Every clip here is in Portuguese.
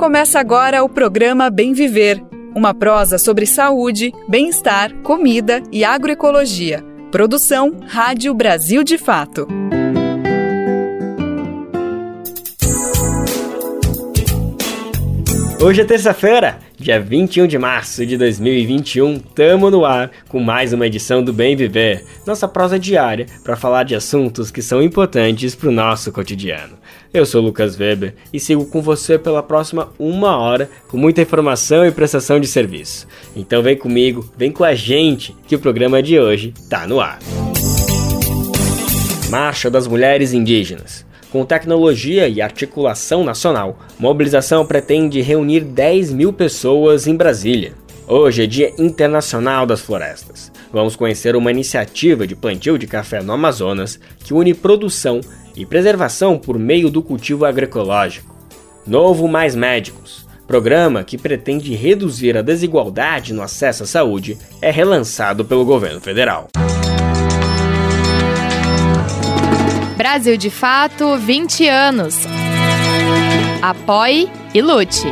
Começa agora o programa Bem Viver, uma prosa sobre saúde, bem-estar, comida e agroecologia. Produção Rádio Brasil de Fato. Hoje é terça-feira, dia 21 de março de 2021. Tamo no ar com mais uma edição do Bem Viver, nossa prosa diária para falar de assuntos que são importantes para o nosso cotidiano. Eu sou Lucas Weber e sigo com você pela próxima uma hora com muita informação e prestação de serviço. Então vem comigo, vem com a gente que o programa de hoje tá no ar. Marcha das Mulheres Indígenas. Com tecnologia e articulação nacional, mobilização pretende reunir 10 mil pessoas em Brasília. Hoje é Dia Internacional das Florestas. Vamos conhecer uma iniciativa de plantio de café no Amazonas que une produção e preservação por meio do cultivo agroecológico. Novo Mais Médicos, programa que pretende reduzir a desigualdade no acesso à saúde, é relançado pelo governo federal. Brasil de Fato 20 anos. Apoie e lute.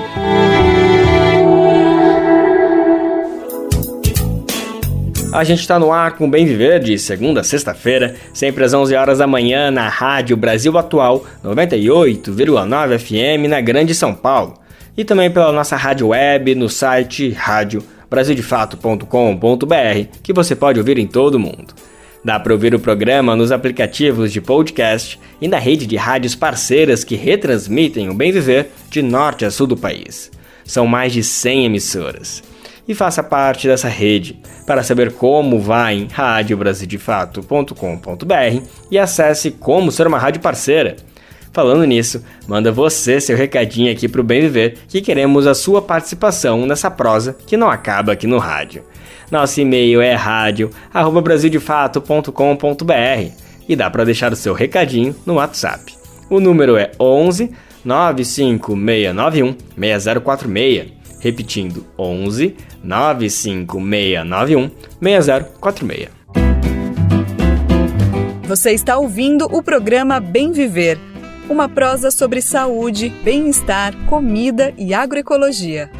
A gente está no ar com Bem Viver de segunda a sexta-feira, sempre às 11 horas da manhã na Rádio Brasil Atual 98,9 FM na Grande São Paulo e também pela nossa rádio web no site rádio brasildefato.com.br que você pode ouvir em todo o mundo. Dá para ouvir o programa nos aplicativos de podcast e na rede de rádios parceiras que retransmitem o Bem Viver de norte a sul do país. São mais de 100 emissoras. E faça parte dessa rede. Para saber como vai em radiobrasildefato.com.br e acesse como ser uma rádio parceira. Falando nisso, manda você seu recadinho aqui para o Bem Viver que queremos a sua participação nessa prosa que não acaba aqui no rádio. Nosso e-mail é radio@brasildefato.com.br e dá para deixar o seu recadinho no WhatsApp. O número é 11 95691 6046. Repetindo, 11 95691 6046. Você está ouvindo o programa Bem Viver, uma prosa sobre saúde, bem-estar, comida e agroecologia.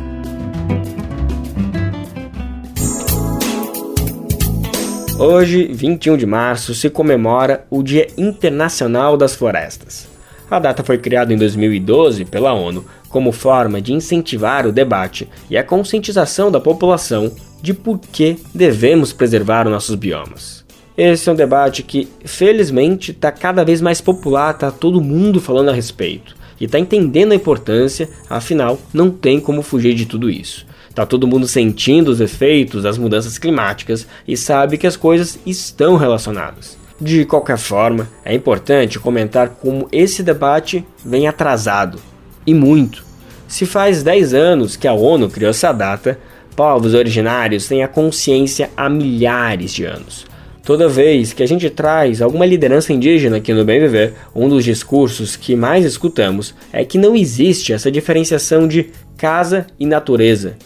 Hoje, 21 de março, se comemora o Dia Internacional das Florestas. A data foi criada em 2012 pela ONU como forma de incentivar o debate e a conscientização da população de por que devemos preservar os nossos biomas. Esse é um debate que, felizmente, está cada vez mais popular, está todo mundo falando a respeito e está entendendo a importância, afinal, não tem como fugir de tudo isso. Tá todo mundo sentindo os efeitos das mudanças climáticas e sabe que as coisas estão relacionadas. De qualquer forma, é importante comentar como esse debate vem atrasado e muito. Se faz 10 anos que a ONU criou essa data, povos originários têm a consciência há milhares de anos. Toda vez que a gente traz alguma liderança indígena aqui no Bem Viver, um dos discursos que mais escutamos é que não existe essa diferenciação de casa e natureza,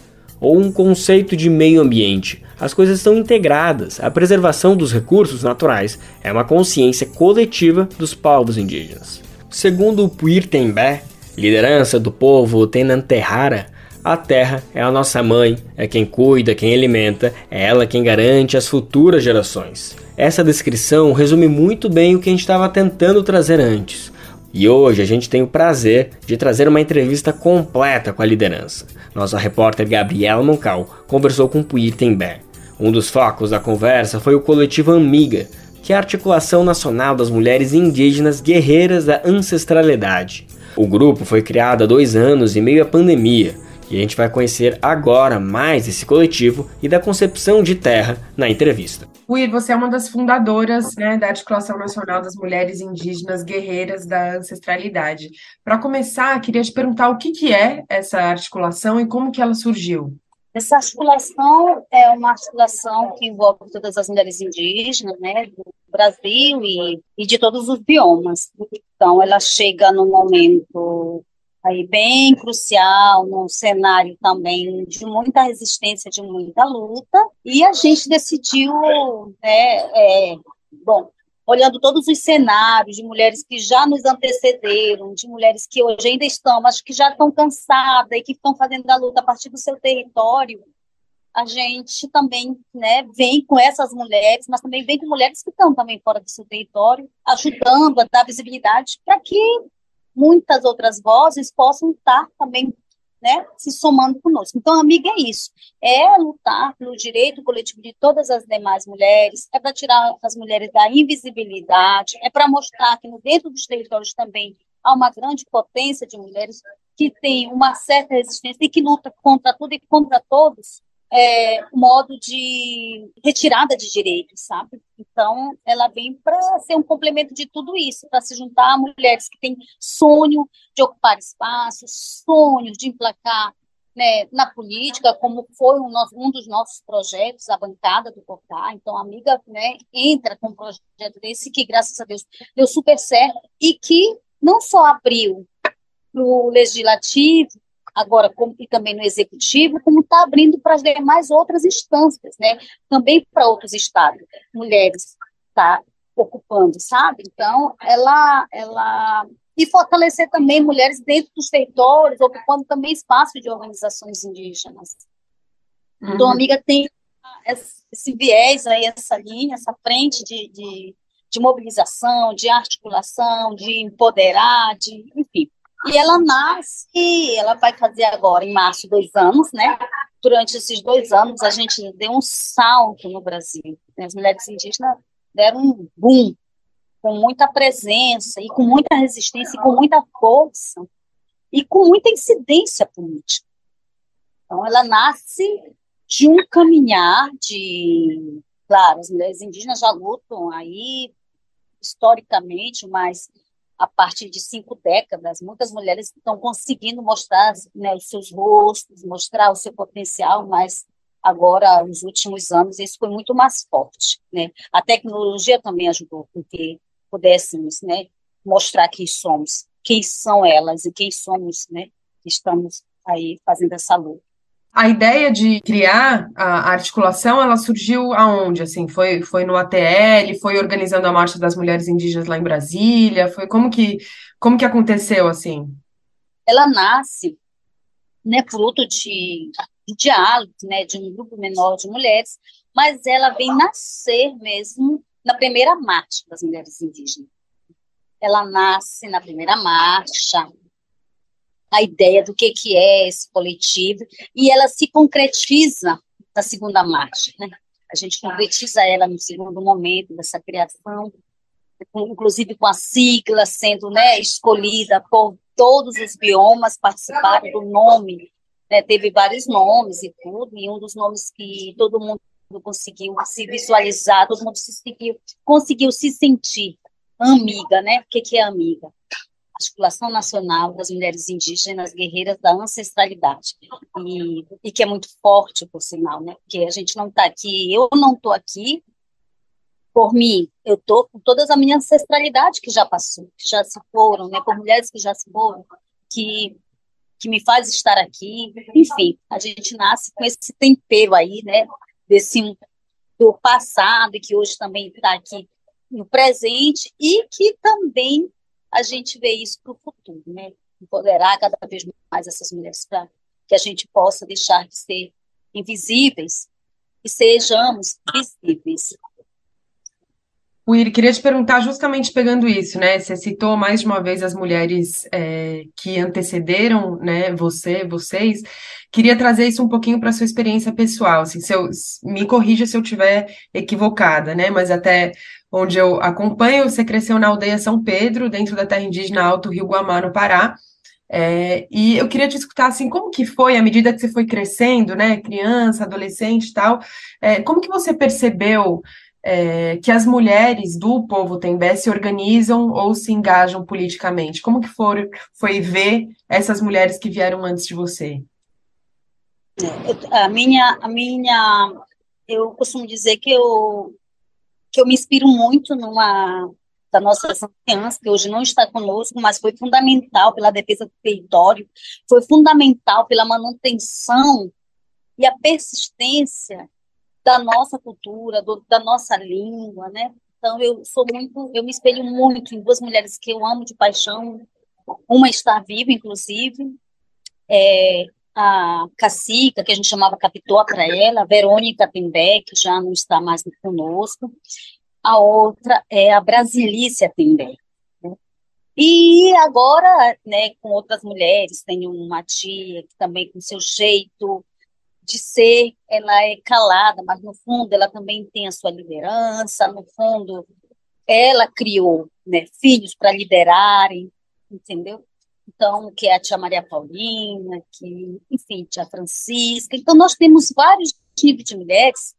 ou um conceito de meio ambiente. As coisas estão integradas. A preservação dos recursos naturais é uma consciência coletiva dos povos indígenas. Segundo o Puir Tembé, liderança do povo Tenanterrara, a terra é a nossa mãe, é quem cuida, quem alimenta, é ela quem garante as futuras gerações. Essa descrição resume muito bem o que a gente estava tentando trazer antes. E hoje a gente tem o prazer de trazer uma entrevista completa com a liderança. Nossa repórter Gabriela Moncal conversou com Puir Tembé. Um dos focos da conversa foi o coletivo Amiga, que é a Articulação Nacional das Mulheres Indígenas Guerreiras da Ancestralidade. O grupo foi criado há dois anos em meio à pandemia e a gente vai conhecer agora mais esse coletivo e da concepção de terra na entrevista. Will, você é uma das fundadoras né, da Articulação Nacional das Mulheres Indígenas Guerreiras da Ancestralidade. Para começar, queria te perguntar o que, que é essa articulação e como que ela surgiu. Essa articulação é uma articulação que envolve todas as mulheres indígenas, né, do Brasil e, e de todos os biomas. Então, ela chega no momento aí bem crucial, num cenário também de muita resistência, de muita luta, e a gente decidiu, né, é, bom, olhando todos os cenários de mulheres que já nos antecederam, de mulheres que hoje ainda estão, mas que já estão cansadas e que estão fazendo a luta a partir do seu território, a gente também né, vem com essas mulheres, mas também vem com mulheres que estão também fora do seu território, ajudando a dar visibilidade para que muitas outras vozes possam estar também né, se somando conosco. Então, amiga, é isso. É lutar pelo direito coletivo de todas as demais mulheres, é para tirar as mulheres da invisibilidade, é para mostrar que dentro dos territórios também há uma grande potência de mulheres que tem uma certa resistência e que luta contra tudo e contra todos, é, modo de retirada de direitos, sabe? Então, ela vem para ser um complemento de tudo isso, para se juntar a mulheres que têm sonho de ocupar espaços, sonho de emplacar né, na política, como foi um, um, dos nossos projetos, a bancada do Cocá. Então, a amiga né, entra com um projeto desse que, graças a Deus, deu super certo e que não só abriu para o legislativo, agora como, e também no executivo, como está abrindo para as demais outras instâncias, né? Também para outros estados, mulheres tá ocupando, sabe? Então, ela, ela e fortalecer também mulheres dentro dos territórios, ocupando também espaço de organizações indígenas. Uhum. Então, amiga tem esse viés aí, essa linha, essa frente de, de, de mobilização, de articulação, de empoderar, de, enfim, e ela nasce, ela vai fazer agora, em março, dois anos, né? Durante esses dois anos, a gente deu um salto no Brasil. As mulheres indígenas deram um boom, com muita presença, e com muita resistência, e com muita força, e com muita incidência política. Então, ela nasce de um caminhar de. Claro, as mulheres indígenas já lutam aí historicamente, mas a partir de cinco décadas, muitas mulheres estão conseguindo mostrar né, os seus rostos, mostrar o seu potencial, mas agora, nos últimos anos, isso foi muito mais forte. Né? A tecnologia também ajudou com que pudéssemos né, mostrar quem somos, quem são elas e quem somos, né, que estamos aí fazendo essa luta. A ideia de criar a articulação, ela surgiu aonde? Assim, foi, foi no ATL, foi organizando a Marcha das Mulheres Indígenas lá em Brasília, foi como que como que aconteceu assim? Ela nasce, né, fruto de, de diálogo, né, de um grupo menor de mulheres, mas ela vem nascer mesmo na primeira marcha das mulheres indígenas. Ela nasce na primeira marcha, a ideia do que, que é esse coletivo, e ela se concretiza na segunda marcha. Né? A gente concretiza ela no segundo momento dessa criação, inclusive com a sigla sendo né, escolhida por todos os biomas participaram do nome, né, teve vários nomes e tudo, e um dos nomes que todo mundo conseguiu se visualizar, todo mundo se conseguiu, conseguiu se sentir amiga, né? O que, que é amiga? Articulação Nacional das Mulheres Indígenas Guerreiras da Ancestralidade, e, e que é muito forte, por sinal, né? Porque a gente não está aqui, eu não estou aqui por mim, eu estou com toda a minha ancestralidade que já passou, que já se foram, né? Por mulheres que já se foram, que que me faz estar aqui, enfim, a gente nasce com esse tempero aí, né? Desse do passado e que hoje também está aqui no presente e que também a gente vê isso para o futuro, né? Empoderar cada vez mais essas mulheres para que a gente possa deixar de ser invisíveis e sejamos visíveis. Will, queria te perguntar justamente pegando isso, né? Você citou mais de uma vez as mulheres é, que antecederam, né? Você, vocês. Queria trazer isso um pouquinho para sua experiência pessoal. Assim, se eu, me corrija se eu estiver equivocada, né? Mas até onde eu acompanho, você cresceu na aldeia São Pedro, dentro da terra indígena Alto Rio Guamá, no Pará. É, e eu queria te escutar assim, como que foi à medida que você foi crescendo, né, criança, adolescente e tal, é, como que você percebeu é, que as mulheres do povo Tembé se organizam ou se engajam politicamente? Como que for, foi ver essas mulheres que vieram antes de você? É, a minha, a minha, eu costumo dizer que eu que eu me inspiro muito numa da nossa criança, que hoje não está conosco, mas foi fundamental pela defesa do território, foi fundamental pela manutenção e a persistência da nossa cultura, do, da nossa língua, né? Então eu sou muito, eu me espelho muito em duas mulheres que eu amo de paixão. Uma está viva, inclusive, é a Cacica, que a gente chamava Capitoa para ela, Verônica Tembeck, que já não está mais conosco. A outra é a Brasilícia Tembeck. Né? E agora, né, com outras mulheres, tenho uma tia que também com seu jeito de ser, ela é calada, mas no fundo ela também tem a sua liderança, no fundo ela criou né, filhos para liderarem, entendeu? Então, que é a tia Maria Paulina, que, enfim, tia Francisca. Então, nós temos vários tipos de mulheres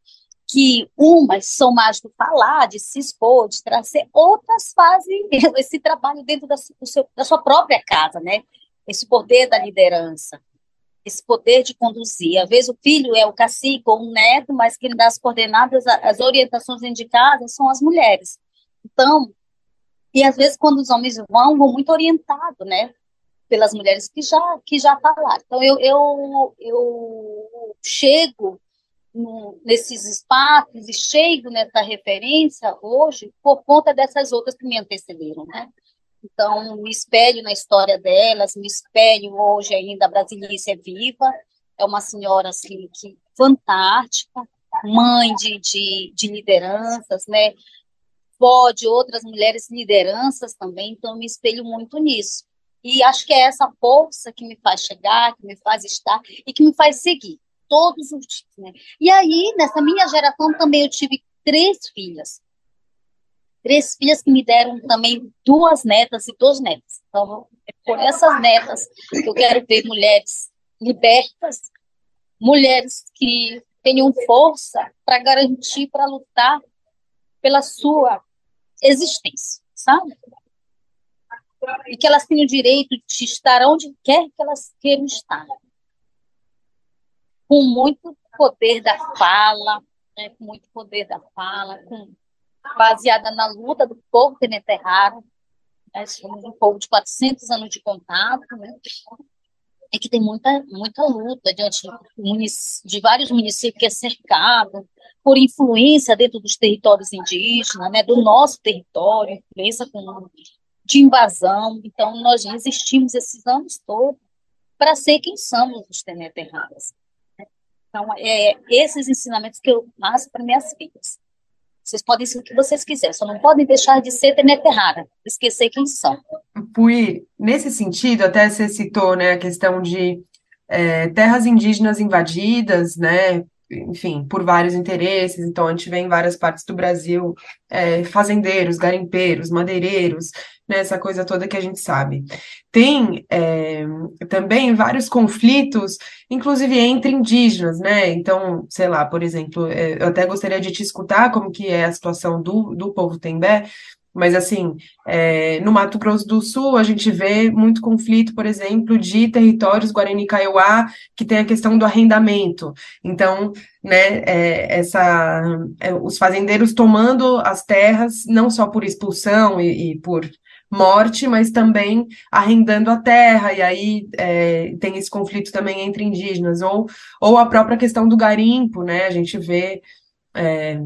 que umas são mais do falar, de se expor, de trazer, outras fazem esse trabalho dentro da, seu, da sua própria casa, né? Esse poder da liderança esse poder de conduzir. Às vezes o filho é o cacique ou um neto, mas quem dá as coordenadas, as orientações indicadas são as mulheres. Então, e às vezes quando os homens vão, vão muito orientados, né? Pelas mulheres que já que já falaram. Então eu eu, eu chego no, nesses espaços e chego nessa referência hoje por conta dessas outras que me antecederam, né? Então, me espelho na história delas, me espelho hoje ainda, a Brasilícia é viva, é uma senhora assim, que fantástica, mãe de, de, de lideranças, né? Vó de outras mulheres lideranças também, então me espelho muito nisso. E acho que é essa força que me faz chegar, que me faz estar e que me faz seguir todos os dias. Né? E aí, nessa minha geração também eu tive três filhas três filhas que me deram também duas netas e dois netos. Então, é por essas netas que eu quero ver mulheres libertas, mulheres que tenham força para garantir, para lutar pela sua existência, sabe? E que elas tenham o direito de estar onde quer que elas queiram estar. Com muito poder da fala, né? com muito poder da fala, com baseada na luta do povo teneterraro. Nós somos um povo de 400 anos de contato, né? e que tem muita, muita luta diante de vários municípios que é cercado por influência dentro dos territórios indígenas, né, do nosso território, influência com, de invasão. Então, nós resistimos esses anos todos para ser quem somos os teneterranos. Né? Então, é esses ensinamentos que eu passo para minhas filhas. Vocês podem ser o que vocês quiserem, só não podem deixar de ser Teneterrara, esquecer quem são. Pui, nesse sentido, até você citou né, a questão de é, terras indígenas invadidas, né, enfim, por vários interesses. Então, a gente vê em várias partes do Brasil é, fazendeiros, garimpeiros, madeireiros, né, essa coisa toda que a gente sabe. Tem é, também vários conflitos, inclusive entre indígenas, né? Então, sei lá, por exemplo, é, eu até gostaria de te escutar como que é a situação do, do povo Tembé, mas, assim, é, no Mato Grosso do Sul, a gente vê muito conflito, por exemplo, de territórios Guarani-Kaiowá, que tem a questão do arrendamento. Então, né, é, essa, é, os fazendeiros tomando as terras, não só por expulsão e, e por morte, mas também arrendando a terra, e aí é, tem esse conflito também entre indígenas, ou, ou a própria questão do garimpo, né? A gente vê. É,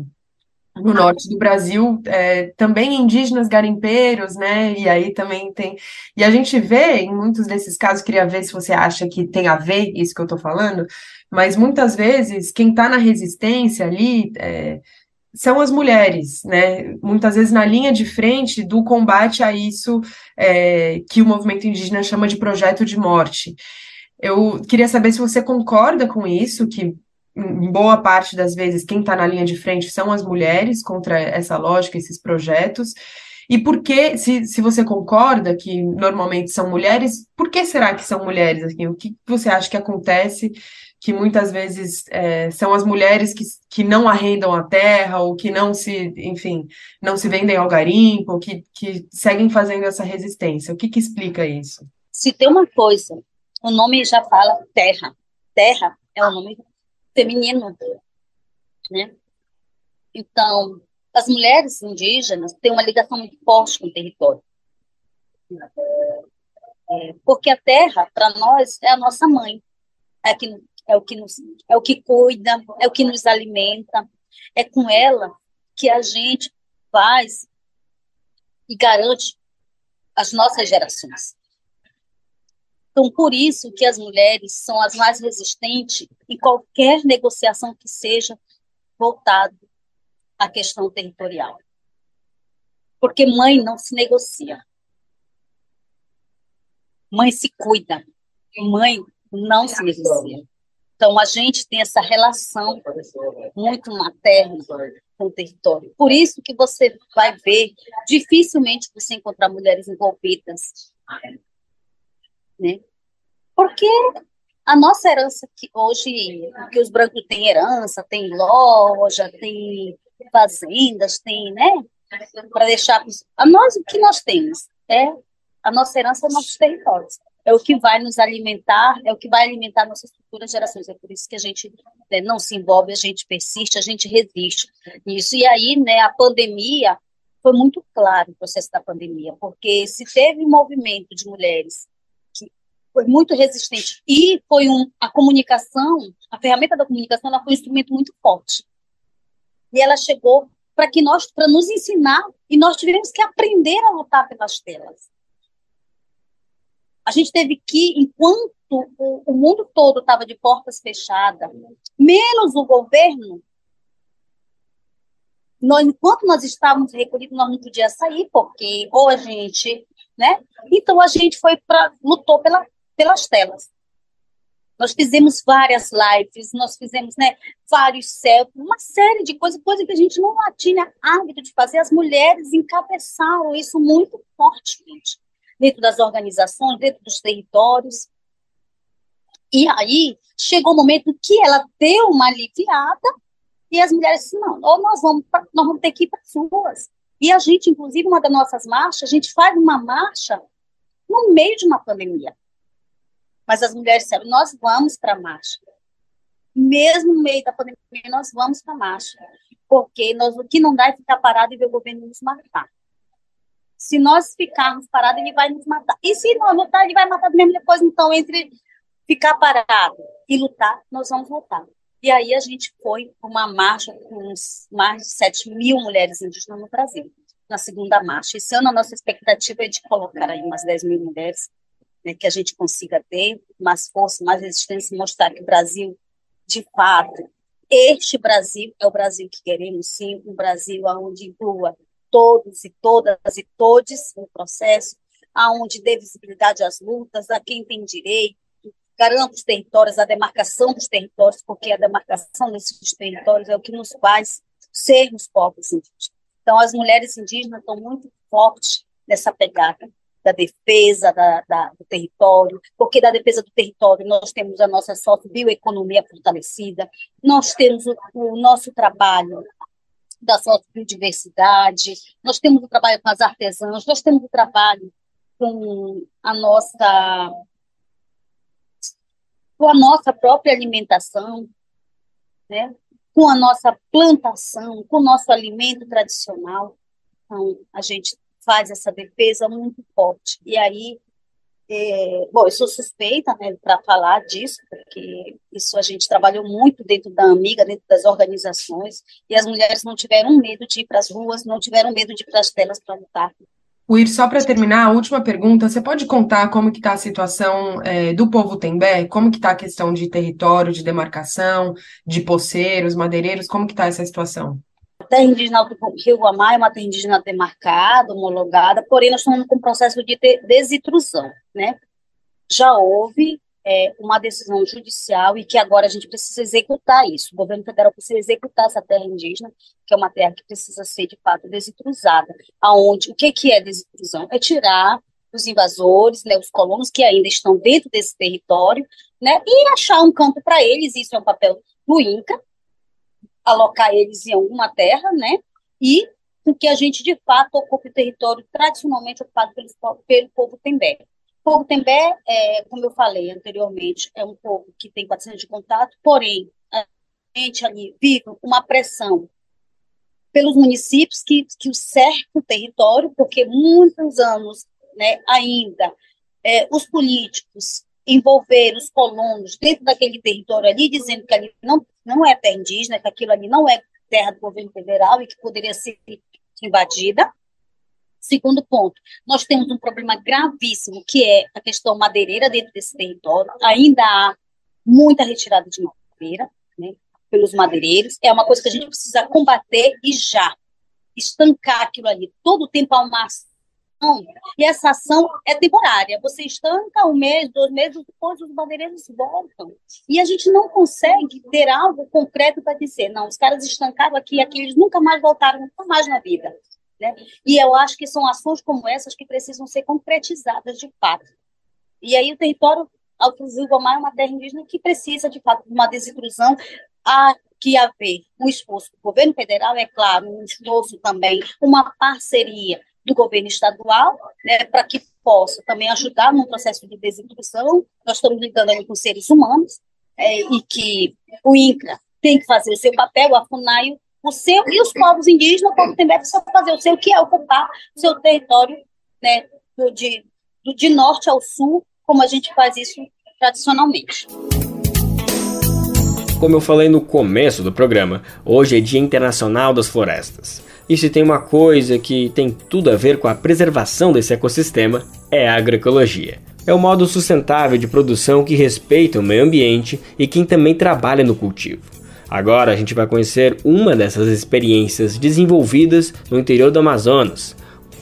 no norte do Brasil, é, também indígenas garimpeiros, né? E aí também tem. E a gente vê em muitos desses casos, queria ver se você acha que tem a ver isso que eu estou falando, mas muitas vezes quem está na resistência ali é, são as mulheres, né? Muitas vezes na linha de frente do combate a isso é, que o movimento indígena chama de projeto de morte. Eu queria saber se você concorda com isso, que boa parte das vezes, quem está na linha de frente são as mulheres contra essa lógica, esses projetos. E por que, se, se você concorda que normalmente são mulheres, por que será que são mulheres? Assim, o que você acha que acontece que muitas vezes é, são as mulheres que, que não arrendam a terra, ou que não se, enfim, não se vendem ao garimpo, que, que seguem fazendo essa resistência? O que, que explica isso? Se tem uma coisa, o nome já fala terra. Terra é o nome feminino, né? Então, as mulheres indígenas têm uma ligação muito forte com o território. É, porque a terra, para nós, é a nossa mãe. É, que, é, o que nos, é o que cuida, é o que nos alimenta. É com ela que a gente faz e garante as nossas gerações. Então, por isso que as mulheres são as mais resistentes em qualquer negociação que seja voltado à questão territorial. Porque mãe não se negocia. Mãe se cuida. Mãe não se negocia. Então, a gente tem essa relação muito materna com o território. Por isso que você vai ver, dificilmente você encontrar mulheres envolvidas né? Porque a nossa herança que hoje, que os brancos têm herança, tem loja, tem fazendas, tem, né? Para deixar a nós o que nós temos é a nossa herança nossos territórios. É o que vai nos alimentar, é o que vai alimentar nossas futuras gerações. É por isso que a gente né, não se envolve, a gente persiste, a gente resiste nisso. E aí, né, a pandemia foi muito claro o processo da pandemia, porque se teve movimento de mulheres foi muito resistente. E foi um, a comunicação, a ferramenta da comunicação, ela foi um instrumento muito forte. E ela chegou para que nós, para nos ensinar, e nós tivemos que aprender a lutar pelas telas. A gente teve que, enquanto o, o mundo todo estava de portas fechadas, menos o governo, nós, enquanto nós estávamos recolhidos, nós não podíamos sair, porque ou a gente, né? Então a gente foi para lutou pela pelas telas. Nós fizemos várias lives, nós fizemos né, vários céus, uma série de coisas, coisa que a gente não tinha hábito de fazer. As mulheres encabeçaram isso muito fortemente dentro das organizações, dentro dos territórios. E aí chegou o um momento que ela deu uma aliviada e as mulheres disseram, não, ou nós vamos, pra, nós vamos ter que ir para as ruas. E a gente, inclusive, uma das nossas marchas, a gente faz uma marcha no meio de uma pandemia. Mas as mulheres disseram, nós vamos para a marcha. Mesmo no meio da pandemia, nós vamos para a marcha. Porque nós, o que não dá é ficar parado e ver o governo nos matar. Se nós ficarmos parados, ele vai nos matar. E se não lutar, ele vai matar mesmo depois. Então, entre ficar parado e lutar, nós vamos lutar. E aí a gente foi uma marcha com mais de 7 mil mulheres indígenas no Brasil, na segunda marcha. Esse ano a nossa expectativa é de colocar aí umas 10 mil mulheres né, que a gente consiga ter mais força, mais resistência, mostrar que o Brasil, de fato, este Brasil é o Brasil que queremos, sim, um Brasil onde inclua todos e todas e todes no processo, aonde dê visibilidade às lutas, a quem tem direito, garanta os territórios, a demarcação dos territórios, porque a demarcação desses territórios é o que nos faz sermos povos indígenas. Então, as mulheres indígenas estão muito fortes nessa pegada da defesa da, da, do território, porque da defesa do território nós temos a nossa bioeconomia fortalecida, nós temos o, o nosso trabalho da biodiversidade, nós temos o trabalho com as artesãs, nós temos o trabalho com a nossa com a nossa própria alimentação, né? com a nossa plantação, com o nosso alimento tradicional. Então, a gente faz essa defesa muito forte. E aí, é, bom, eu sou suspeita né, para falar disso, porque isso a gente trabalhou muito dentro da Amiga, dentro das organizações, e as mulheres não tiveram medo de ir para as ruas, não tiveram medo de ir para as telas para lutar. Uir, só para terminar, a última pergunta, você pode contar como que está a situação é, do povo Tembé? Como que está a questão de território, de demarcação, de poceiros, madeireiros, como que está essa situação? Terra indígena do Rio Guamá é uma terra indígena demarcada, homologada, porém nós estamos com um processo de desintrusão, né? Já houve é, uma decisão judicial e que agora a gente precisa executar isso. O governo federal precisa executar essa terra indígena, que é uma terra que precisa ser, de fato, desintrusada. Aonde, o que, que é desintrusão? É tirar os invasores, né, os colonos que ainda estão dentro desse território, né, e achar um campo para eles, isso é um papel do INCA, alocar eles em alguma terra, né? E com que a gente, de fato, ocupe o território tradicionalmente ocupado pelo, pelo povo Tembé. O povo Tembé, é, como eu falei anteriormente, é um povo que tem 400 de contato, porém, a gente ali vive uma pressão pelos municípios que, que cercam o território, porque muitos anos né, ainda é, os políticos envolver os colonos dentro daquele território ali, dizendo que ali não, não é terra indígena, que aquilo ali não é terra do governo federal e que poderia ser invadida. Segundo ponto, nós temos um problema gravíssimo, que é a questão madeireira dentro desse território. Ainda há muita retirada de madeira né, pelos madeireiros. É uma coisa que a gente precisa combater e já. Estancar aquilo ali. Todo o tempo há uma e essa ação é temporária. Você estanca um mês, dois meses, depois os madeireiros voltam. E a gente não consegue ter algo concreto para dizer, não, os caras estancaram aqui aqui, eles nunca mais voltaram, nunca mais na vida. Né? E eu acho que são ações como essas que precisam ser concretizadas de fato. E aí o território Alto Rio Gomar é uma terra indígena que precisa, de fato, de uma desintrusão. Há que haver um esforço do governo federal, é claro, um esforço também, uma parceria do governo estadual, né, para que possa também ajudar no processo de desintrusão. Nós estamos lidando ali com seres humanos, é, e que o INCRA tem que fazer o seu papel, a FUNAI o seu, e os povos indígenas, o povo também precisa fazer o seu, que é ocupar seu território né, do, de, do, de norte ao sul, como a gente faz isso tradicionalmente. Como eu falei no começo do programa, hoje é Dia Internacional das Florestas. E se tem uma coisa que tem tudo a ver com a preservação desse ecossistema, é a agroecologia. É o modo sustentável de produção que respeita o meio ambiente e quem também trabalha no cultivo. Agora a gente vai conhecer uma dessas experiências desenvolvidas no interior do Amazonas,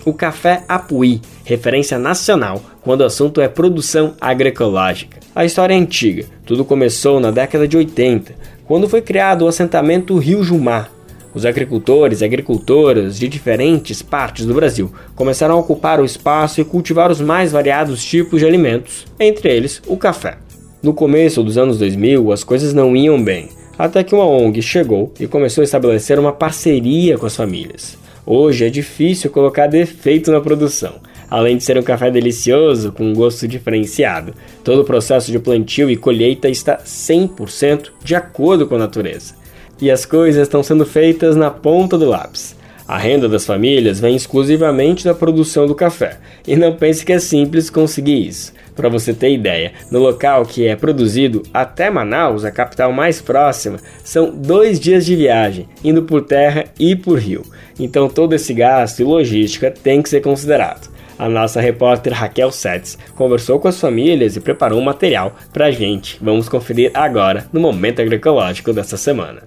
o café Apuí, referência nacional quando o assunto é produção agroecológica. A história é antiga, tudo começou na década de 80, quando foi criado o assentamento Rio Jumar. Os agricultores e agricultoras de diferentes partes do Brasil começaram a ocupar o espaço e cultivar os mais variados tipos de alimentos, entre eles o café. No começo dos anos 2000, as coisas não iam bem, até que uma ONG chegou e começou a estabelecer uma parceria com as famílias. Hoje é difícil colocar defeito na produção. Além de ser um café delicioso, com um gosto diferenciado, todo o processo de plantio e colheita está 100% de acordo com a natureza. E as coisas estão sendo feitas na ponta do lápis. A renda das famílias vem exclusivamente da produção do café, e não pense que é simples conseguir isso. Para você ter ideia, no local que é produzido, até Manaus, a capital mais próxima, são dois dias de viagem, indo por terra e por rio. Então todo esse gasto e logística tem que ser considerado. A nossa repórter Raquel Sets conversou com as famílias e preparou um material para a gente. Vamos conferir agora no Momento Agroecológico dessa semana.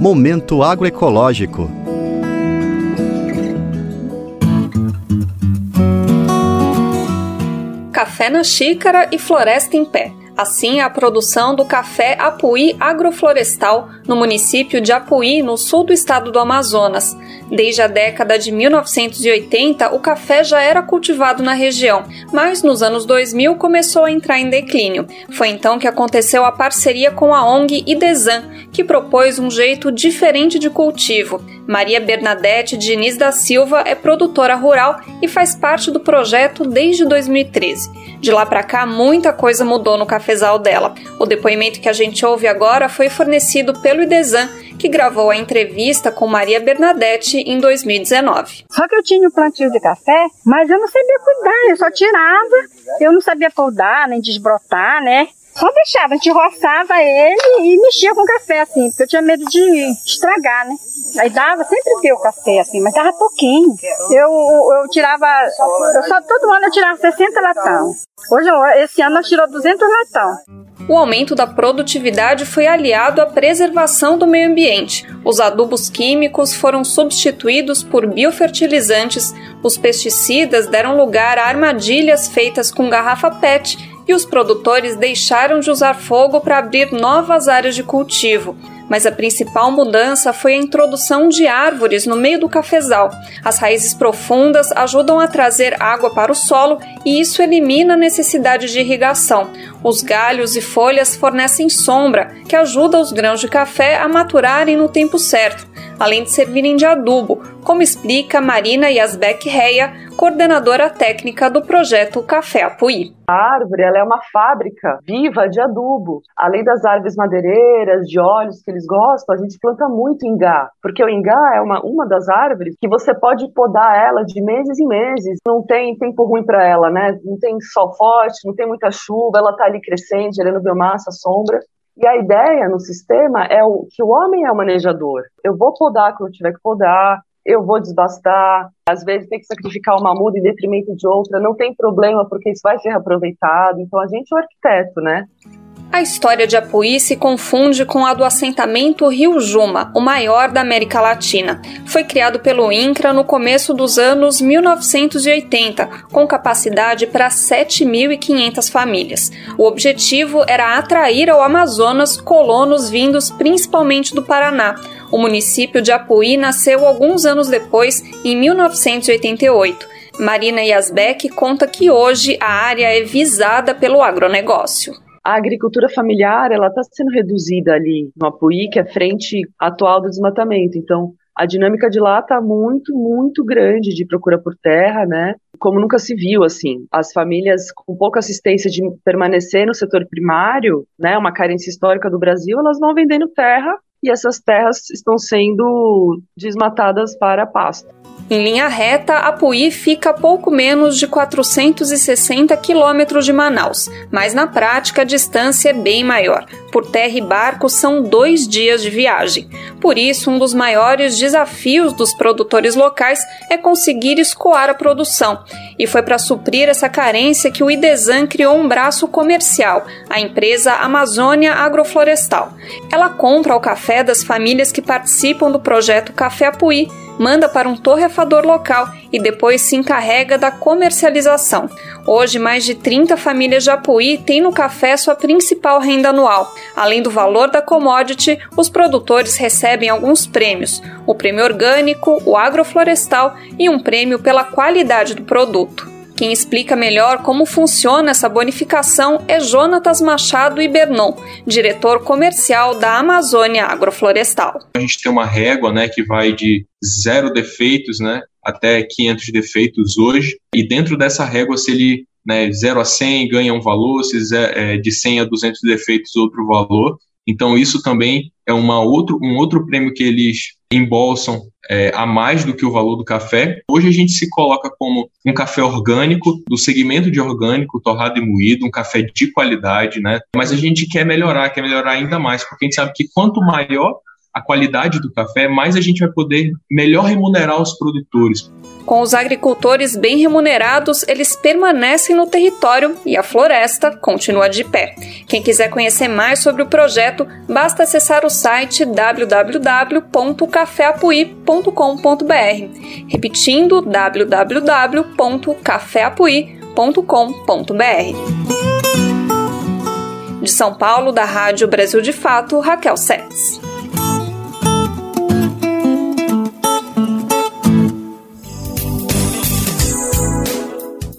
Momento Agroecológico Café na xícara e floresta em pé. Assim, a produção do café Apuí Agroflorestal no município de Apuí, no sul do estado do Amazonas. Desde a década de 1980, o café já era cultivado na região, mas nos anos 2000 começou a entrar em declínio. Foi então que aconteceu a parceria com a ONG Idesan, que propôs um jeito diferente de cultivo. Maria Bernadette Diniz da Silva é produtora rural e faz parte do projeto desde 2013. De lá para cá, muita coisa mudou no cafezal dela. O depoimento que a gente ouve agora foi fornecido pelo Idesan, que gravou a entrevista com Maria Bernadette em 2019. Só que eu tinha o plantio de café, mas eu não sabia cuidar, eu só tirava, eu não sabia podar, nem desbrotar, né? Só deixava, a gente roçava ele e mexia com o café, assim, porque eu tinha medo de estragar, né? Aí dava, sempre deu café, assim, mas dava pouquinho. Eu, eu tirava, eu só todo ano eu tirava 60 latão. Hoje, esse ano, eu tirou 200 latão. O aumento da produtividade foi aliado à preservação do meio ambiente. Os adubos químicos foram substituídos por biofertilizantes, os pesticidas deram lugar a armadilhas feitas com garrafa PET e os produtores deixaram de usar fogo para abrir novas áreas de cultivo. Mas a principal mudança foi a introdução de árvores no meio do cafezal. As raízes profundas ajudam a trazer água para o solo e isso elimina a necessidade de irrigação. Os galhos e folhas fornecem sombra, que ajuda os grãos de café a maturarem no tempo certo, além de servirem de adubo, como explica Marina Yasbeck Reia, coordenadora técnica do projeto Café Apuí. A árvore ela é uma fábrica viva de adubo. Além das árvores madeireiras, de óleos que eles gostam, a gente planta muito ingá, porque o ingá é uma, uma das árvores que você pode podar ela de meses em meses. Não tem tempo ruim para ela, né? Não tem sol forte, não tem muita chuva, ela está ali crescendo, gerando biomassa, sombra. E a ideia no sistema é o, que o homem é o manejador. Eu vou podar quando tiver que podar, eu vou desbastar, às vezes tem que sacrificar uma muda em detrimento de outra, não tem problema porque isso vai ser aproveitado. Então a gente é o arquiteto, né? A história de Apuí se confunde com a do assentamento Rio Juma, o maior da América Latina. Foi criado pelo INCRA no começo dos anos 1980, com capacidade para 7.500 famílias. O objetivo era atrair ao Amazonas colonos vindos principalmente do Paraná. O município de Apuí nasceu alguns anos depois, em 1988. Marina Yasbeck conta que hoje a área é visada pelo agronegócio a agricultura familiar ela está sendo reduzida ali no Apuí, que é frente atual do desmatamento. Então, a dinâmica de lá está muito, muito grande de procura por terra, né? Como nunca se viu, assim. As famílias com pouca assistência de permanecer no setor primário, né? Uma carência histórica do Brasil, elas vão vendendo terra e essas terras estão sendo desmatadas para pasto. Em linha reta, Apuí fica a pouco menos de 460 quilômetros de Manaus, mas na prática a distância é bem maior. Por terra e barco são dois dias de viagem. Por isso, um dos maiores desafios dos produtores locais é conseguir escoar a produção. E foi para suprir essa carência que o Idesan criou um braço comercial, a empresa Amazônia Agroflorestal. Ela compra o café das famílias que participam do projeto Café Apuí manda para um torrefador local e depois se encarrega da comercialização. Hoje, mais de 30 famílias de Apuí têm no café sua principal renda anual. Além do valor da commodity, os produtores recebem alguns prêmios: o prêmio orgânico, o agroflorestal e um prêmio pela qualidade do produto. Quem explica melhor como funciona essa bonificação é Jonatas Machado Ibernon, diretor comercial da Amazônia Agroflorestal. A gente tem uma régua né, que vai de zero defeitos né, até 500 defeitos hoje, e dentro dessa régua, se ele né, 0 a 100 ganha um valor, se é, de 100 a 200 defeitos, outro valor. Então, isso também é uma outro, um outro prêmio que eles embolsam é, a mais do que o valor do café. Hoje a gente se coloca como um café orgânico, do segmento de orgânico, torrado e moído, um café de qualidade, né? Mas a gente quer melhorar, quer melhorar ainda mais, porque a gente sabe que quanto maior a qualidade do café, mais a gente vai poder melhor remunerar os produtores. Com os agricultores bem remunerados, eles permanecem no território e a floresta continua de pé. Quem quiser conhecer mais sobre o projeto, basta acessar o site www.cafeapuí.com.br. Repetindo, www.cafeapuí.com.br. De São Paulo, da Rádio Brasil de Fato, Raquel Setz.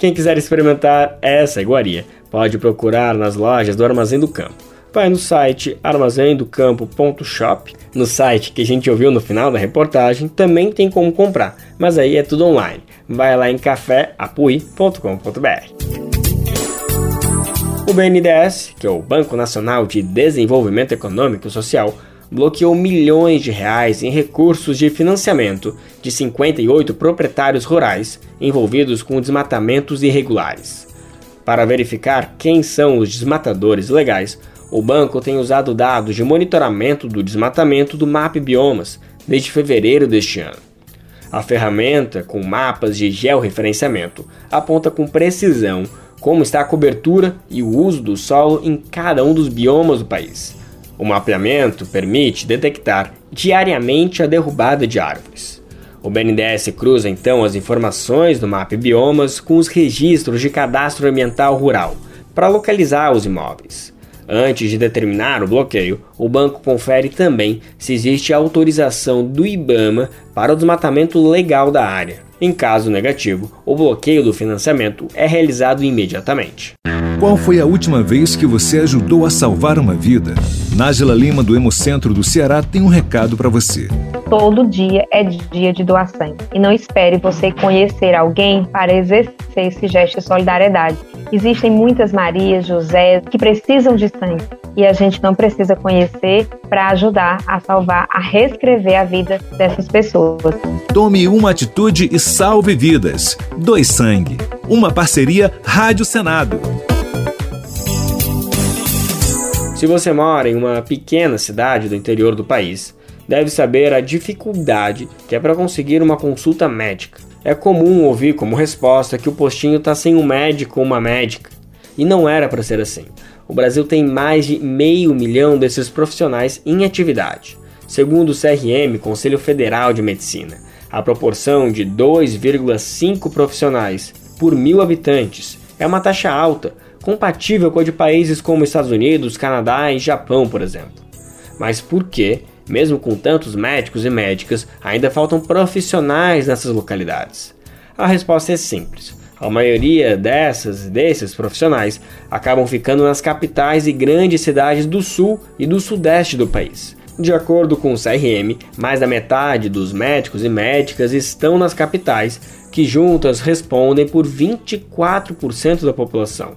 Quem quiser experimentar essa iguaria, pode procurar nas lojas do Armazém do Campo. Vai no site armazémdocampo.shop. No site que a gente ouviu no final da reportagem também tem como comprar, mas aí é tudo online. Vai lá em caféapui.com.br. O BNDES, que é o Banco Nacional de Desenvolvimento Econômico e Social, bloqueou milhões de reais em recursos de financiamento de 58 proprietários rurais envolvidos com desmatamentos irregulares. Para verificar quem são os desmatadores legais, o banco tem usado dados de monitoramento do desmatamento do MAP Biomas desde fevereiro deste ano. A ferramenta, com mapas de georreferenciamento, aponta com precisão como está a cobertura e o uso do solo em cada um dos biomas do país o mapeamento permite detectar diariamente a derrubada de árvores. O BNDES cruza então as informações do MAP Biomas com os registros de cadastro ambiental rural para localizar os imóveis. Antes de determinar o bloqueio, o banco confere também se existe autorização do IBAMA para o desmatamento legal da área. Em caso negativo, o bloqueio do financiamento é realizado imediatamente. Qual foi a última vez que você ajudou a salvar uma vida? Nájila Lima, do Hemocentro do Ceará, tem um recado para você. Todo dia é dia de doação. E não espere você conhecer alguém para exercer esse gesto de solidariedade. Existem muitas Marias, José que precisam de sangue. E a gente não precisa conhecer para ajudar a salvar, a reescrever a vida dessas pessoas. Tome uma atitude e salve vidas. Dois Sangue. Uma parceria Rádio Senado. Se você mora em uma pequena cidade do interior do país, deve saber a dificuldade que é para conseguir uma consulta médica. É comum ouvir como resposta que o postinho está sem um médico ou uma médica. E não era para ser assim. O Brasil tem mais de meio milhão desses profissionais em atividade. Segundo o CRM, Conselho Federal de Medicina, a proporção de 2,5 profissionais por mil habitantes é uma taxa alta, compatível com a de países como Estados Unidos, Canadá e Japão, por exemplo. Mas por que, mesmo com tantos médicos e médicas, ainda faltam profissionais nessas localidades? A resposta é simples. A maioria dessas desses profissionais acabam ficando nas capitais e grandes cidades do sul e do sudeste do país. De acordo com o CRM, mais da metade dos médicos e médicas estão nas capitais, que juntas respondem por 24% da população.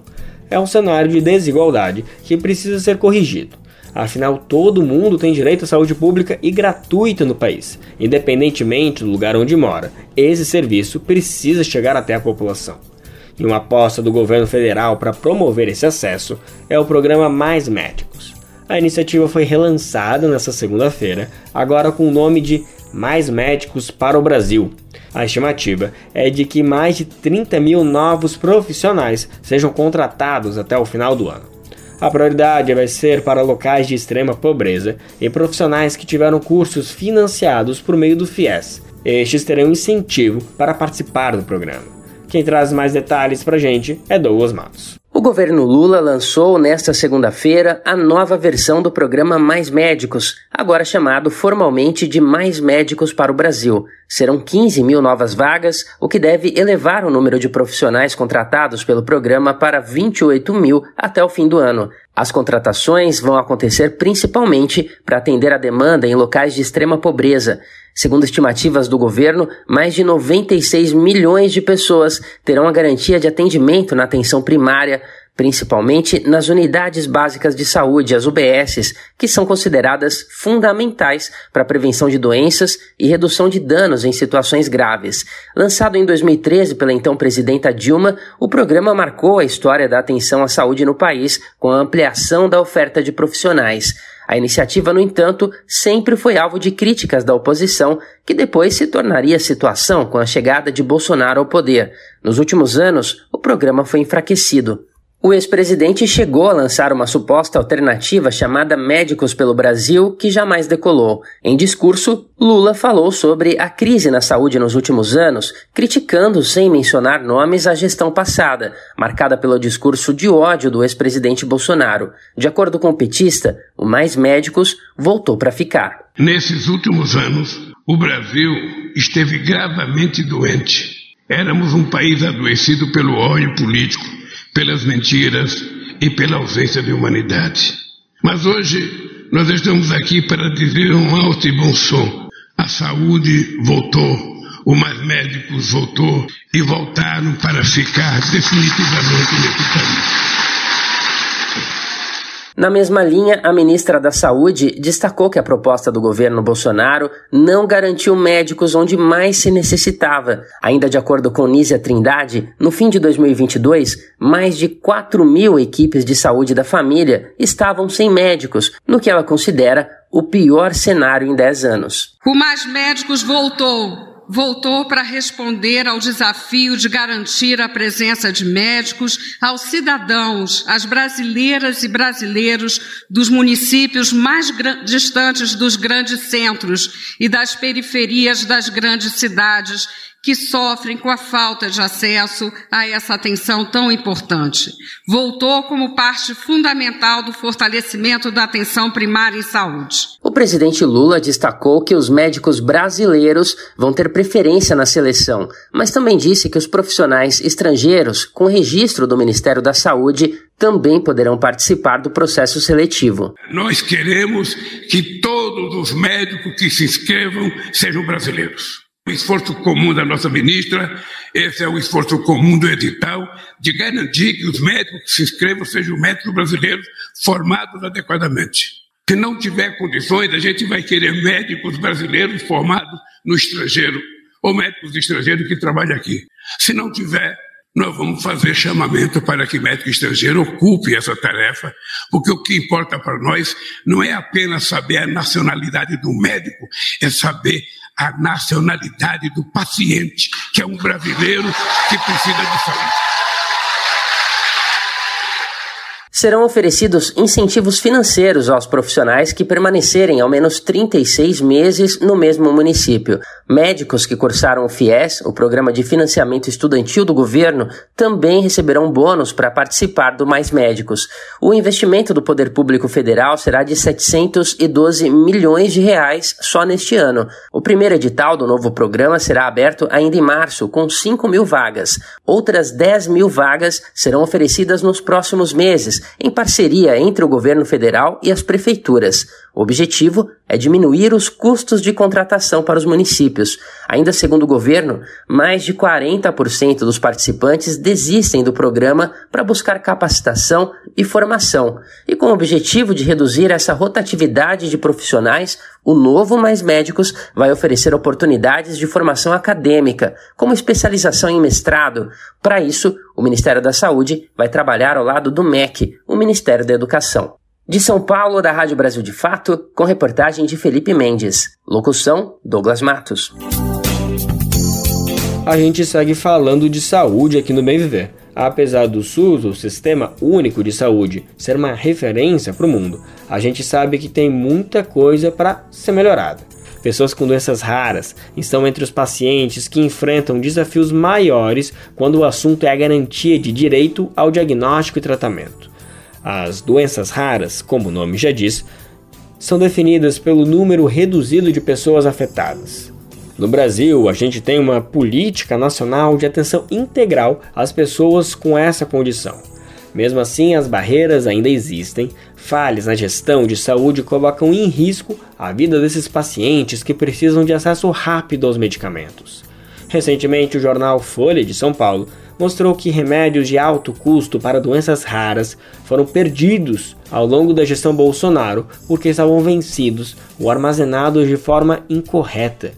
É um cenário de desigualdade que precisa ser corrigido. Afinal, todo mundo tem direito à saúde pública e gratuita no país, independentemente do lugar onde mora. Esse serviço precisa chegar até a população. E uma aposta do governo federal para promover esse acesso é o programa Mais Médicos. A iniciativa foi relançada nesta segunda-feira, agora com o nome de Mais Médicos para o Brasil. A estimativa é de que mais de 30 mil novos profissionais sejam contratados até o final do ano. A prioridade vai ser para locais de extrema pobreza e profissionais que tiveram cursos financiados por meio do FIES. Estes terão incentivo para participar do programa. Quem traz mais detalhes para a gente é Douglas Matos. O governo Lula lançou nesta segunda-feira a nova versão do programa Mais Médicos, agora chamado formalmente de Mais Médicos para o Brasil. Serão 15 mil novas vagas, o que deve elevar o número de profissionais contratados pelo programa para 28 mil até o fim do ano. As contratações vão acontecer principalmente para atender a demanda em locais de extrema pobreza. Segundo estimativas do governo, mais de 96 milhões de pessoas terão a garantia de atendimento na atenção primária, principalmente nas unidades básicas de saúde, as UBSs, que são consideradas fundamentais para a prevenção de doenças e redução de danos em situações graves. Lançado em 2013 pela então presidenta Dilma, o programa marcou a história da atenção à saúde no país com a ampliação da oferta de profissionais. A iniciativa, no entanto, sempre foi alvo de críticas da oposição, que depois se tornaria situação com a chegada de Bolsonaro ao poder. Nos últimos anos, o programa foi enfraquecido. O ex-presidente chegou a lançar uma suposta alternativa chamada Médicos pelo Brasil, que jamais decolou. Em discurso, Lula falou sobre a crise na saúde nos últimos anos, criticando, sem mencionar nomes, a gestão passada, marcada pelo discurso de ódio do ex-presidente Bolsonaro. De acordo com o petista, o Mais Médicos voltou para ficar. Nesses últimos anos, o Brasil esteve gravemente doente. Éramos um país adoecido pelo ódio político pelas mentiras e pela ausência de humanidade. Mas hoje nós estamos aqui para dizer um alto e bom som. A saúde voltou, o mais médicos voltou e voltaram para ficar definitivamente nesse país. Na mesma linha, a ministra da Saúde destacou que a proposta do governo Bolsonaro não garantiu médicos onde mais se necessitava. Ainda de acordo com Nízia Trindade, no fim de 2022, mais de 4 mil equipes de saúde da família estavam sem médicos, no que ela considera o pior cenário em 10 anos. O Mais Médicos voltou voltou para responder ao desafio de garantir a presença de médicos aos cidadãos, às brasileiras e brasileiros dos municípios mais distantes dos grandes centros e das periferias das grandes cidades que sofrem com a falta de acesso a essa atenção tão importante. Voltou como parte fundamental do fortalecimento da atenção primária em saúde. O presidente Lula destacou que os médicos brasileiros vão ter preferência na seleção, mas também disse que os profissionais estrangeiros com registro do Ministério da Saúde também poderão participar do processo seletivo. Nós queremos que todos os médicos que se inscrevam sejam brasileiros. O esforço comum da nossa ministra, esse é o esforço comum do edital, de garantir que os médicos que se inscrevam sejam médicos brasileiros formados adequadamente. Se não tiver condições, a gente vai querer médicos brasileiros formados no estrangeiro, ou médicos estrangeiros que trabalham aqui. Se não tiver, nós vamos fazer chamamento para que médico estrangeiro ocupe essa tarefa, porque o que importa para nós não é apenas saber a nacionalidade do médico, é saber a nacionalidade do paciente, que é um brasileiro que precisa de saúde. Serão oferecidos incentivos financeiros aos profissionais que permanecerem ao menos 36 meses no mesmo município. Médicos que cursaram o FIES, o Programa de Financiamento Estudantil do governo, também receberão bônus para participar do Mais Médicos. O investimento do Poder Público Federal será de 712 milhões de reais só neste ano. O primeiro edital do novo programa será aberto ainda em março, com 5 mil vagas. Outras 10 mil vagas serão oferecidas nos próximos meses em parceria entre o governo federal e as prefeituras. O objetivo é diminuir os custos de contratação para os municípios. Ainda segundo o governo, mais de 40% dos participantes desistem do programa para buscar capacitação e formação. E com o objetivo de reduzir essa rotatividade de profissionais, o novo Mais Médicos vai oferecer oportunidades de formação acadêmica, como especialização em mestrado. Para isso, o Ministério da Saúde vai trabalhar ao lado do MEC, o Ministério da Educação. De São Paulo, da Rádio Brasil de Fato, com reportagem de Felipe Mendes. Locução: Douglas Matos. A gente segue falando de saúde aqui no Bem Viver. Apesar do SUS, o Sistema Único de Saúde, ser uma referência para o mundo, a gente sabe que tem muita coisa para ser melhorada. Pessoas com doenças raras estão entre os pacientes que enfrentam desafios maiores quando o assunto é a garantia de direito ao diagnóstico e tratamento. As doenças raras, como o nome já diz, são definidas pelo número reduzido de pessoas afetadas. No Brasil, a gente tem uma política nacional de atenção integral às pessoas com essa condição. Mesmo assim, as barreiras ainda existem, falhas na gestão de saúde colocam em risco a vida desses pacientes que precisam de acesso rápido aos medicamentos. Recentemente, o jornal Folha de São Paulo mostrou que remédios de alto custo para doenças raras foram perdidos ao longo da gestão Bolsonaro porque estavam vencidos ou armazenados de forma incorreta.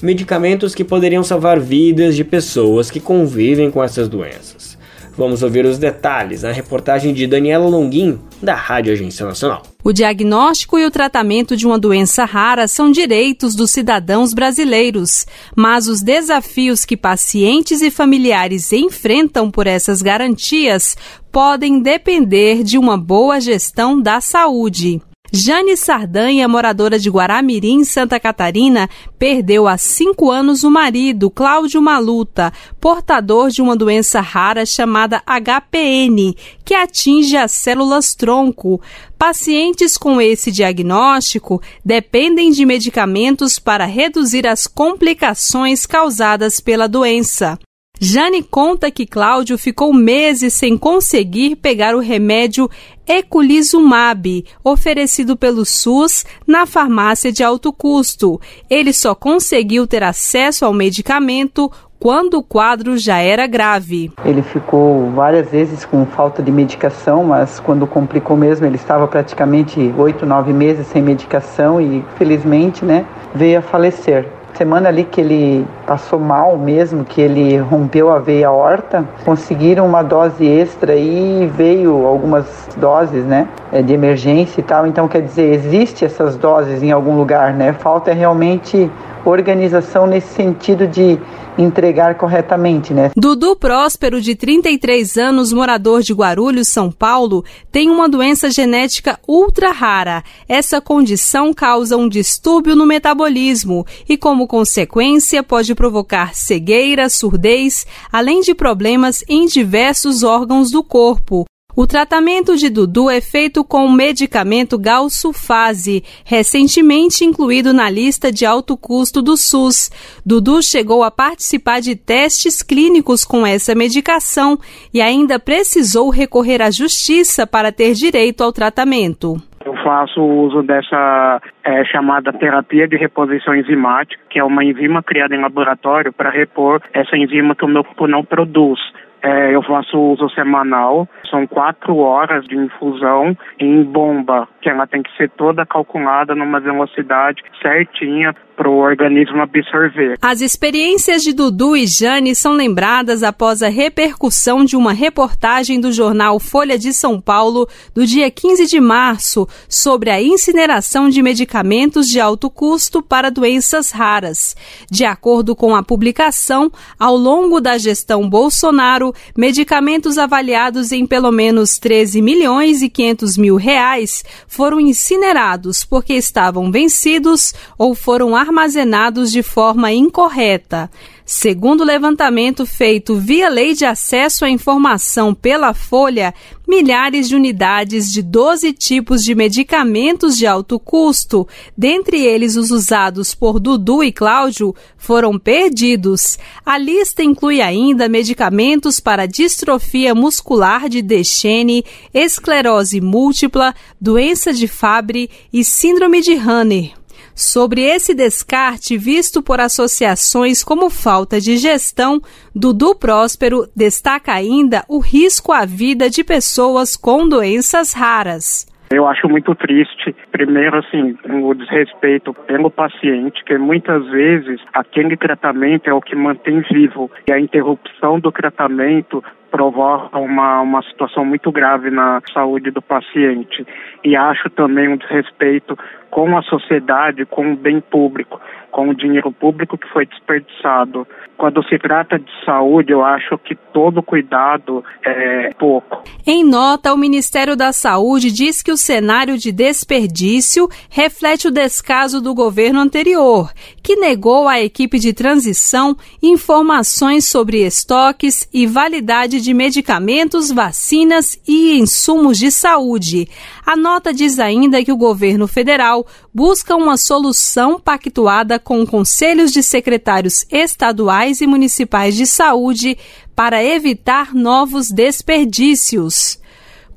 Medicamentos que poderiam salvar vidas de pessoas que convivem com essas doenças. Vamos ouvir os detalhes na reportagem de Daniela Longuinho, da Rádio Agência Nacional. O diagnóstico e o tratamento de uma doença rara são direitos dos cidadãos brasileiros, mas os desafios que pacientes e familiares enfrentam por essas garantias podem depender de uma boa gestão da saúde. Jane Sardanha, moradora de Guaramirim, Santa Catarina, perdeu há cinco anos o marido, Cláudio Maluta, portador de uma doença rara chamada HPN, que atinge as células tronco. Pacientes com esse diagnóstico dependem de medicamentos para reduzir as complicações causadas pela doença. Jane conta que Cláudio ficou meses sem conseguir pegar o remédio Eculizumab, oferecido pelo SUS na farmácia de alto custo. Ele só conseguiu ter acesso ao medicamento quando o quadro já era grave. Ele ficou várias vezes com falta de medicação, mas quando complicou mesmo, ele estava praticamente oito, nove meses sem medicação e, felizmente, né, veio a falecer semana ali que ele passou mal mesmo, que ele rompeu a veia aorta, conseguiram uma dose extra e veio algumas doses, né, é, de emergência e tal. Então, quer dizer, existe essas doses em algum lugar, né? Falta realmente organização nesse sentido de entregar corretamente, né? Dudu Próspero, de 33 anos, morador de Guarulhos, São Paulo, tem uma doença genética ultra rara. Essa condição causa um distúrbio no metabolismo e, como consequência, pode provocar cegueira, surdez, além de problemas em diversos órgãos do corpo. O tratamento de Dudu é feito com o medicamento Galsulfase, recentemente incluído na lista de alto custo do SUS. Dudu chegou a participar de testes clínicos com essa medicação e ainda precisou recorrer à justiça para ter direito ao tratamento. Eu faço uso dessa é, chamada terapia de reposição enzimática, que é uma enzima criada em laboratório para repor essa enzima que o meu corpo não produz. É, eu faço uso semanal, são quatro horas de infusão em bomba, que ela tem que ser toda calculada numa velocidade certinha para o organismo absorver. As experiências de Dudu e Jane são lembradas após a repercussão de uma reportagem do jornal Folha de São Paulo do dia 15 de março sobre a incineração de medicamentos de alto custo para doenças raras. De acordo com a publicação, ao longo da gestão Bolsonaro, medicamentos avaliados em pelo menos 13 milhões e 500 mil reais foram incinerados porque estavam vencidos ou foram armazenados de forma incorreta. Segundo o levantamento feito via Lei de Acesso à Informação pela Folha, milhares de unidades de 12 tipos de medicamentos de alto custo, dentre eles os usados por Dudu e Cláudio, foram perdidos. A lista inclui ainda medicamentos para distrofia muscular de Duchenne, esclerose múltipla, doença de Fabry e síndrome de Hanner. Sobre esse descarte visto por associações como falta de gestão, Dudu Próspero destaca ainda o risco à vida de pessoas com doenças raras. Eu acho muito triste, primeiro, assim, o desrespeito pelo paciente, que muitas vezes aquele tratamento é o que mantém vivo e a interrupção do tratamento provoca uma, uma situação muito grave na saúde do paciente. E acho também um desrespeito com a sociedade, com o bem público, com o dinheiro público que foi desperdiçado. Quando se trata de saúde, eu acho que todo cuidado é pouco. Em nota, o Ministério da Saúde diz que o cenário de desperdício reflete o descaso do governo anterior, que negou à equipe de transição informações sobre estoques e validade de medicamentos, vacinas e insumos de saúde. A nota diz ainda que o governo federal busca uma solução pactuada com conselhos de secretários estaduais e municipais de saúde para evitar novos desperdícios.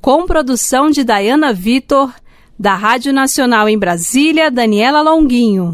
Com produção de Diana Vitor, da Rádio Nacional em Brasília, Daniela Longuinho.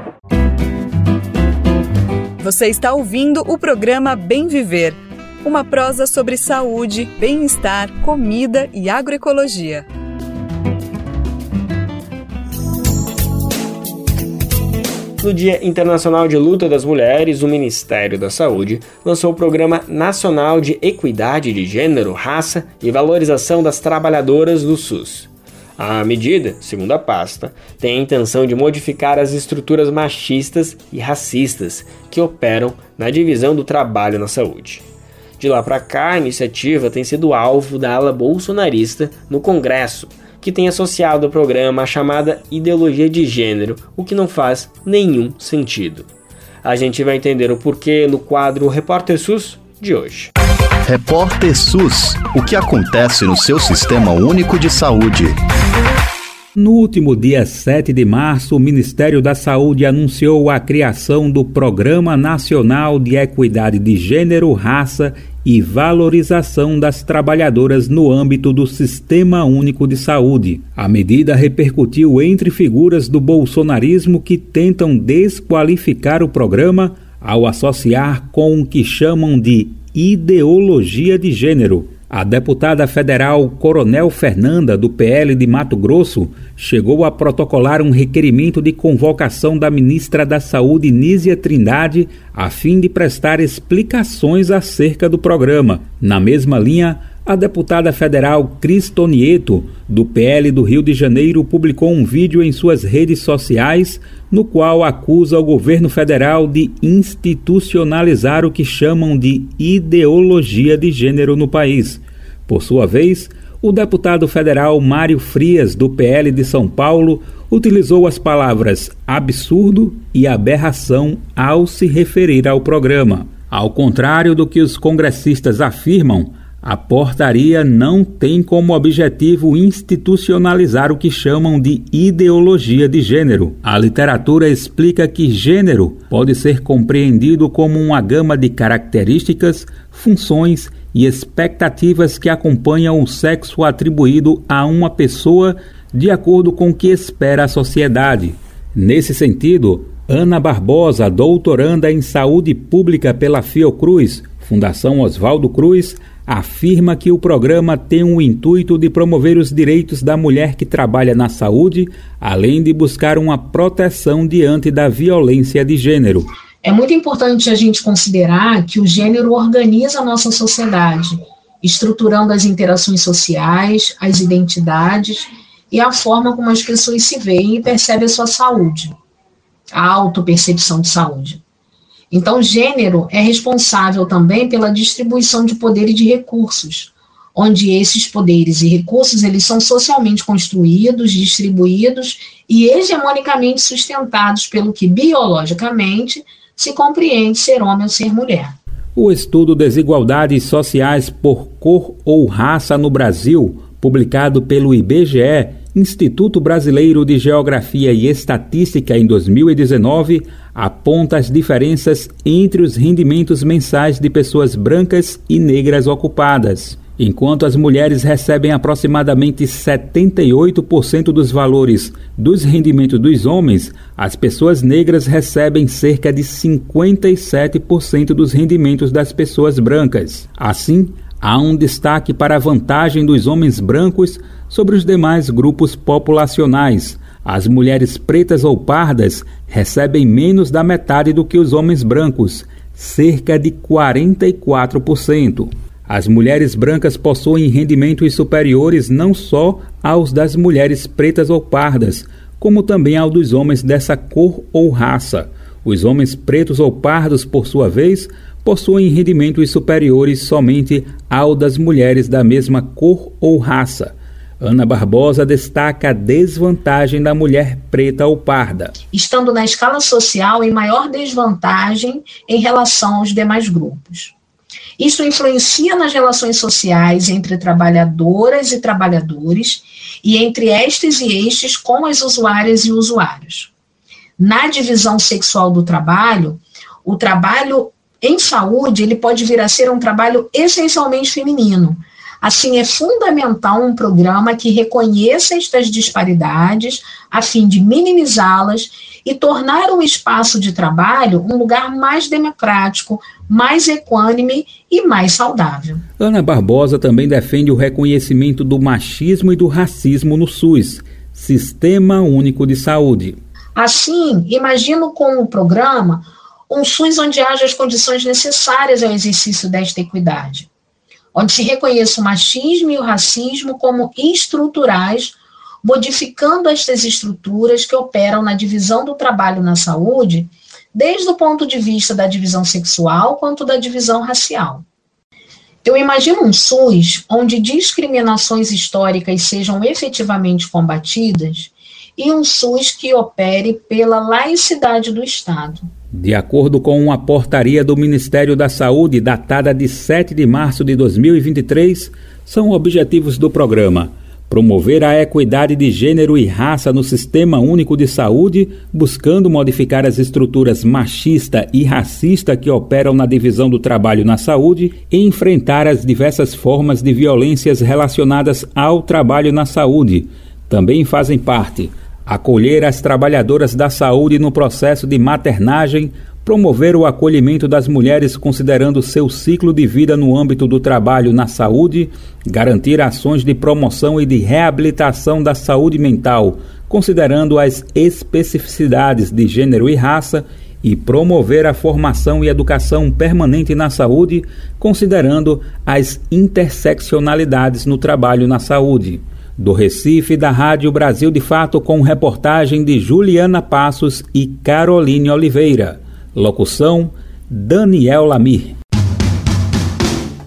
Você está ouvindo o programa Bem Viver, uma prosa sobre saúde, bem-estar, comida e agroecologia. No Dia Internacional de Luta das Mulheres, o Ministério da Saúde lançou o Programa Nacional de Equidade de Gênero, Raça e Valorização das Trabalhadoras do SUS. A medida, segundo a pasta, tem a intenção de modificar as estruturas machistas e racistas que operam na divisão do trabalho na saúde. De lá para cá, a iniciativa tem sido alvo da ala bolsonarista no Congresso, que tem associado ao programa a chamada ideologia de gênero, o que não faz nenhum sentido. A gente vai entender o porquê no quadro Repórter SUS de hoje. Repórter SUS. O que acontece no seu sistema único de saúde? No último dia 7 de março, o Ministério da Saúde anunciou a criação do Programa Nacional de Equidade de Gênero, Raça e Valorização das Trabalhadoras no âmbito do Sistema Único de Saúde. A medida repercutiu entre figuras do bolsonarismo que tentam desqualificar o programa ao associar com o que chamam de ideologia de gênero. A deputada federal Coronel Fernanda, do PL de Mato Grosso, chegou a protocolar um requerimento de convocação da ministra da Saúde, Nízia Trindade, a fim de prestar explicações acerca do programa. Na mesma linha, a deputada federal Cristonieto, do PL do Rio de Janeiro, publicou um vídeo em suas redes sociais no qual acusa o governo federal de institucionalizar o que chamam de ideologia de gênero no país. Por sua vez, o deputado federal Mário Frias, do PL de São Paulo, utilizou as palavras absurdo e aberração ao se referir ao programa. Ao contrário do que os congressistas afirmam, A portaria não tem como objetivo institucionalizar o que chamam de ideologia de gênero. A literatura explica que gênero pode ser compreendido como uma gama de características, funções e expectativas que acompanham o sexo atribuído a uma pessoa de acordo com o que espera a sociedade. Nesse sentido, Ana Barbosa, doutoranda em saúde pública pela Fiocruz, Fundação Oswaldo Cruz, afirma que o programa tem o intuito de promover os direitos da mulher que trabalha na saúde, além de buscar uma proteção diante da violência de gênero. É muito importante a gente considerar que o gênero organiza a nossa sociedade, estruturando as interações sociais, as identidades e a forma como as pessoas se veem e percebem a sua saúde, a autopercepção de saúde. Então, gênero é responsável também pela distribuição de poder e de recursos, onde esses poderes e recursos eles são socialmente construídos, distribuídos e hegemonicamente sustentados pelo que biologicamente se compreende ser homem ou ser mulher. O estudo Desigualdades Sociais por Cor ou Raça no Brasil, publicado pelo IBGE, Instituto Brasileiro de Geografia e Estatística em 2019, aponta as diferenças entre os rendimentos mensais de pessoas brancas e negras ocupadas. Enquanto as mulheres recebem aproximadamente 78% dos valores dos rendimentos dos homens, as pessoas negras recebem cerca de 57% dos rendimentos das pessoas brancas. Assim, há um destaque para a vantagem dos homens brancos sobre os demais grupos populacionais, as mulheres pretas ou pardas recebem menos da metade do que os homens brancos, cerca de 44%. As mulheres brancas possuem rendimentos superiores não só aos das mulheres pretas ou pardas, como também ao dos homens dessa cor ou raça. Os homens pretos ou pardos, por sua vez, possuem rendimentos superiores somente ao das mulheres da mesma cor ou raça. Ana Barbosa destaca a desvantagem da mulher preta ou parda. Estando na escala social em maior desvantagem em relação aos demais grupos. Isso influencia nas relações sociais entre trabalhadoras e trabalhadores e entre estes e estes com as usuárias e usuários. Na divisão sexual do trabalho, o trabalho em saúde ele pode vir a ser um trabalho essencialmente feminino, Assim, é fundamental um programa que reconheça estas disparidades, a fim de minimizá-las e tornar o espaço de trabalho um lugar mais democrático, mais equânime e mais saudável. Ana Barbosa também defende o reconhecimento do machismo e do racismo no SUS, Sistema Único de Saúde. Assim, imagino com o programa um SUS onde haja as condições necessárias ao exercício desta equidade onde se reconheça o machismo e o racismo como estruturais, modificando estas estruturas que operam na divisão do trabalho na saúde, desde o ponto de vista da divisão sexual quanto da divisão racial. Eu imagino um SUS onde discriminações históricas sejam efetivamente combatidas e um SUS que opere pela laicidade do Estado. De acordo com uma portaria do Ministério da Saúde datada de 7 de março de 2023, são objetivos do programa promover a equidade de gênero e raça no Sistema Único de Saúde, buscando modificar as estruturas machista e racista que operam na divisão do trabalho na saúde e enfrentar as diversas formas de violências relacionadas ao trabalho na saúde. Também fazem parte acolher as trabalhadoras da saúde no processo de maternagem, promover o acolhimento das mulheres considerando seu ciclo de vida no âmbito do trabalho na saúde, garantir ações de promoção e de reabilitação da saúde mental, considerando as especificidades de gênero e raça, e promover a formação e educação permanente na saúde, considerando as interseccionalidades no trabalho na saúde. Do Recife, da Rádio Brasil de Fato, com reportagem de Juliana Passos e Caroline Oliveira. Locução: Daniel Lamir.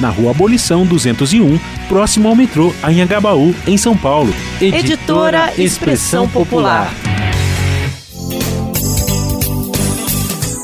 na Rua Abolição 201, próximo ao metrô Anhangabaú, em São Paulo. Editora Expressão Popular.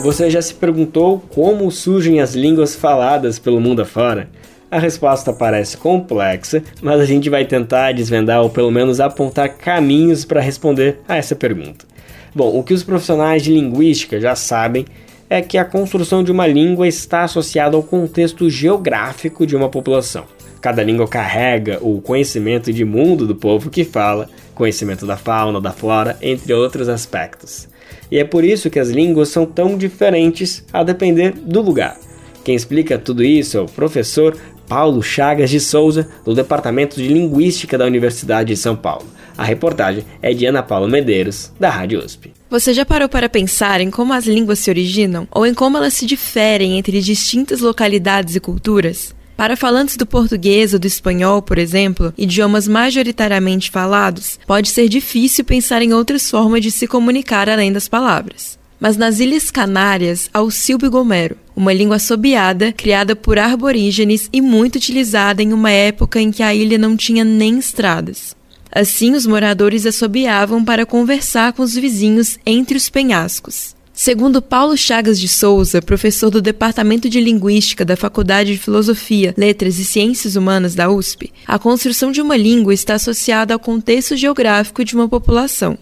Você já se perguntou como surgem as línguas faladas pelo mundo afora? A resposta parece complexa, mas a gente vai tentar desvendar ou pelo menos apontar caminhos para responder a essa pergunta. Bom, o que os profissionais de linguística já sabem é que a construção de uma língua está associada ao contexto geográfico de uma população. Cada língua carrega o conhecimento de mundo do povo que fala, conhecimento da fauna, da flora, entre outros aspectos. E é por isso que as línguas são tão diferentes a depender do lugar. Quem explica tudo isso é o professor Paulo Chagas de Souza, do Departamento de Linguística da Universidade de São Paulo. A reportagem é de Ana Paula Medeiros, da Rádio USP. Você já parou para pensar em como as línguas se originam ou em como elas se diferem entre distintas localidades e culturas? Para falantes do português ou do espanhol, por exemplo, idiomas majoritariamente falados, pode ser difícil pensar em outras formas de se comunicar além das palavras. Mas nas Ilhas Canárias há o silbigomero, uma língua assobiada criada por arborígenes e muito utilizada em uma época em que a ilha não tinha nem estradas. Assim, os moradores assobiavam para conversar com os vizinhos entre os penhascos. Segundo Paulo Chagas de Souza, professor do Departamento de Linguística da Faculdade de Filosofia, Letras e Ciências Humanas da USP, a construção de uma língua está associada ao contexto geográfico de uma população.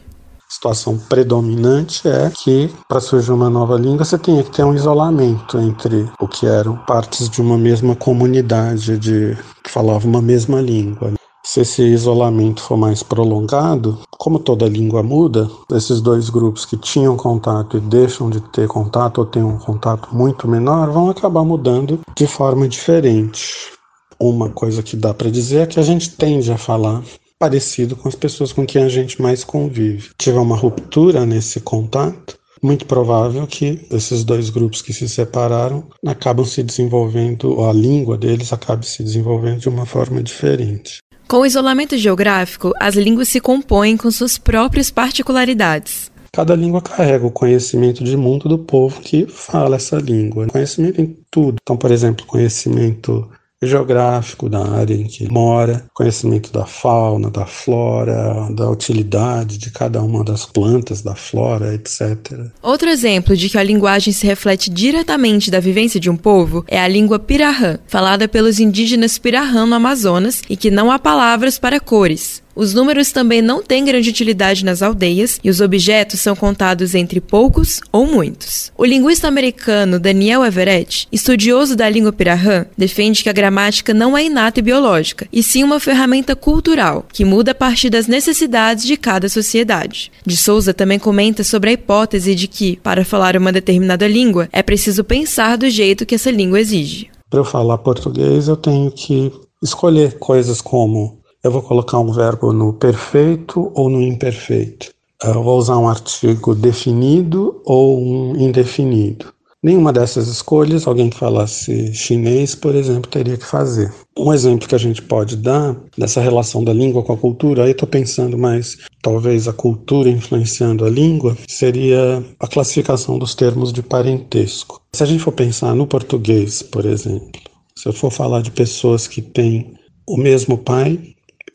A situação predominante é que, para surgir uma nova língua, você tinha que ter um isolamento entre o que eram partes de uma mesma comunidade de que falava uma mesma língua. Se esse isolamento for mais prolongado, como toda língua muda, esses dois grupos que tinham contato e deixam de ter contato ou têm um contato muito menor vão acabar mudando de forma diferente. Uma coisa que dá para dizer é que a gente tende a falar parecido com as pessoas com quem a gente mais convive. Se tiver uma ruptura nesse contato, muito provável que esses dois grupos que se separaram acabam se desenvolvendo, ou a língua deles acabe se desenvolvendo de uma forma diferente. Com o isolamento geográfico, as línguas se compõem com suas próprias particularidades. Cada língua carrega o conhecimento de mundo do povo que fala essa língua. Conhecimento em tudo. Então, por exemplo, conhecimento geográfico da área em que mora, conhecimento da fauna, da flora, da utilidade de cada uma das plantas da flora, etc. Outro exemplo de que a linguagem se reflete diretamente da vivência de um povo é a língua pirahã, falada pelos indígenas pirahã no Amazonas e que não há palavras para cores. Os números também não têm grande utilidade nas aldeias e os objetos são contados entre poucos ou muitos. O linguista americano Daniel Everett, estudioso da língua pirahã, defende que a gramática não é inata e biológica, e sim uma ferramenta cultural, que muda a partir das necessidades de cada sociedade. De Souza também comenta sobre a hipótese de que, para falar uma determinada língua, é preciso pensar do jeito que essa língua exige. Para eu falar português, eu tenho que escolher coisas como eu vou colocar um verbo no perfeito ou no imperfeito. Eu vou usar um artigo definido ou um indefinido. Nenhuma dessas escolhas, alguém que falasse chinês, por exemplo, teria que fazer. Um exemplo que a gente pode dar dessa relação da língua com a cultura, aí estou pensando mais, talvez a cultura influenciando a língua, seria a classificação dos termos de parentesco. Se a gente for pensar no português, por exemplo, se eu for falar de pessoas que têm o mesmo pai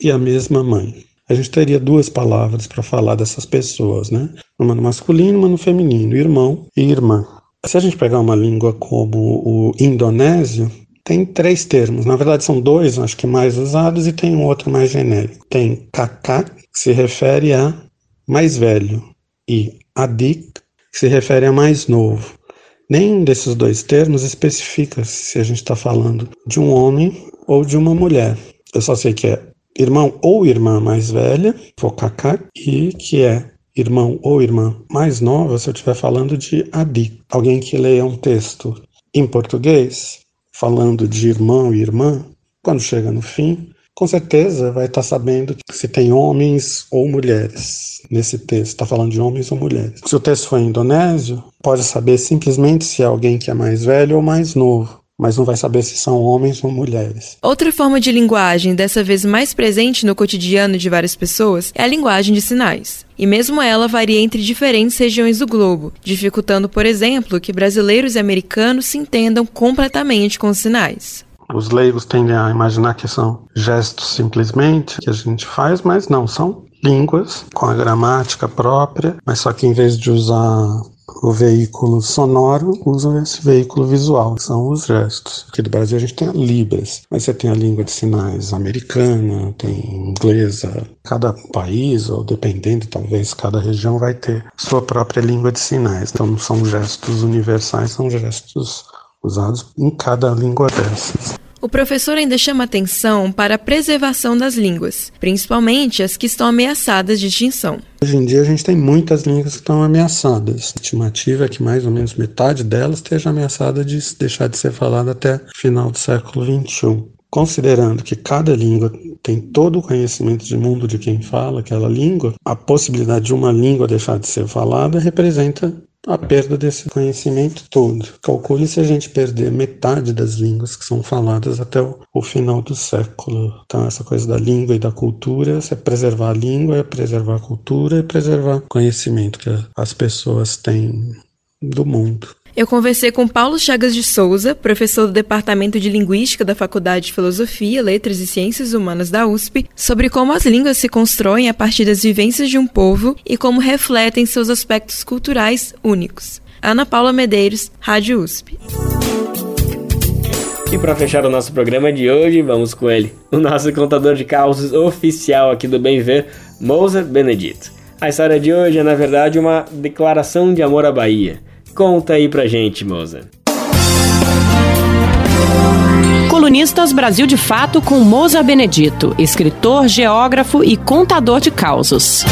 e a mesma mãe. A gente teria duas palavras para falar dessas pessoas, né? Uma no masculino, uma no feminino, irmão e irmã. Se a gente pegar uma língua como o indonésio, tem três termos. Na verdade, são dois, acho que mais usados, e tem um outro mais genérico. Tem kaká, que se refere a mais velho, e adik, que se refere a mais novo. Nenhum desses dois termos especifica se a gente está falando de um homem ou de uma mulher. Eu só sei que é irmão ou irmã mais velha, Fokaka, e que é irmão ou irmã mais nova, se eu estiver falando de Adi. Alguém que leia um texto em português, falando de irmão e irmã, quando chega no fim, com certeza vai estar sabendo se tem homens ou mulheres nesse texto. Está falando de homens ou mulheres. Se o texto for indonésio, pode saber simplesmente se é alguém que é mais velho ou mais novo mas não vai saber se são homens ou mulheres. Outra forma de linguagem, dessa vez mais presente no cotidiano de várias pessoas, é a linguagem de sinais. E mesmo ela varia entre diferentes regiões do globo, dificultando, por exemplo, que brasileiros e americanos se entendam completamente com os sinais. Os leigos tendem a imaginar que são gestos simplesmente que a gente faz, mas não, são línguas com a gramática própria, mas só que em vez de usar o veículo sonoro, usam esse veículo visual, que são os gestos. Aqui do Brasil a gente tem a Libras, mas você tem a língua de sinais americana, tem inglesa. Cada país, ou dependendo, talvez cada região vai ter sua própria língua de sinais. Então não são gestos universais, são gestos usados em cada língua dessas. O professor ainda chama atenção para a preservação das línguas, principalmente as que estão ameaçadas de extinção. Hoje em dia a gente tem muitas línguas que estão ameaçadas. A estimativa é que mais ou menos metade delas esteja ameaçada de deixar de ser falada até final do século XXI. Considerando que cada língua tem todo o conhecimento de mundo de quem fala aquela língua, a possibilidade de uma língua deixar de ser falada representa a perda desse conhecimento todo. Calcule se a gente perder metade das línguas que são faladas até o, final do século. Então, essa coisa da língua e da cultura, é preservar a língua, é preservar a cultura, é preservar o conhecimento que as pessoas têm do mundo. Eu conversei com Paulo Chagas de Souza, professor do Departamento de Linguística da Faculdade de Filosofia, Letras e Ciências Humanas da USP, sobre como as línguas se constroem a partir das vivências de um povo e como refletem seus aspectos culturais únicos. Ana Paula Medeiros, Rádio USP. E para fechar o nosso programa de hoje, vamos com ele, o nosso contador de causos oficial aqui do Bem Ver, Moser Benedito. A história de hoje é, na verdade, uma declaração de amor à Bahia. Conta aí pra gente, Moza. Colunistas Brasil de Fato com Moza Benedito, escritor, geógrafo e contador de causos.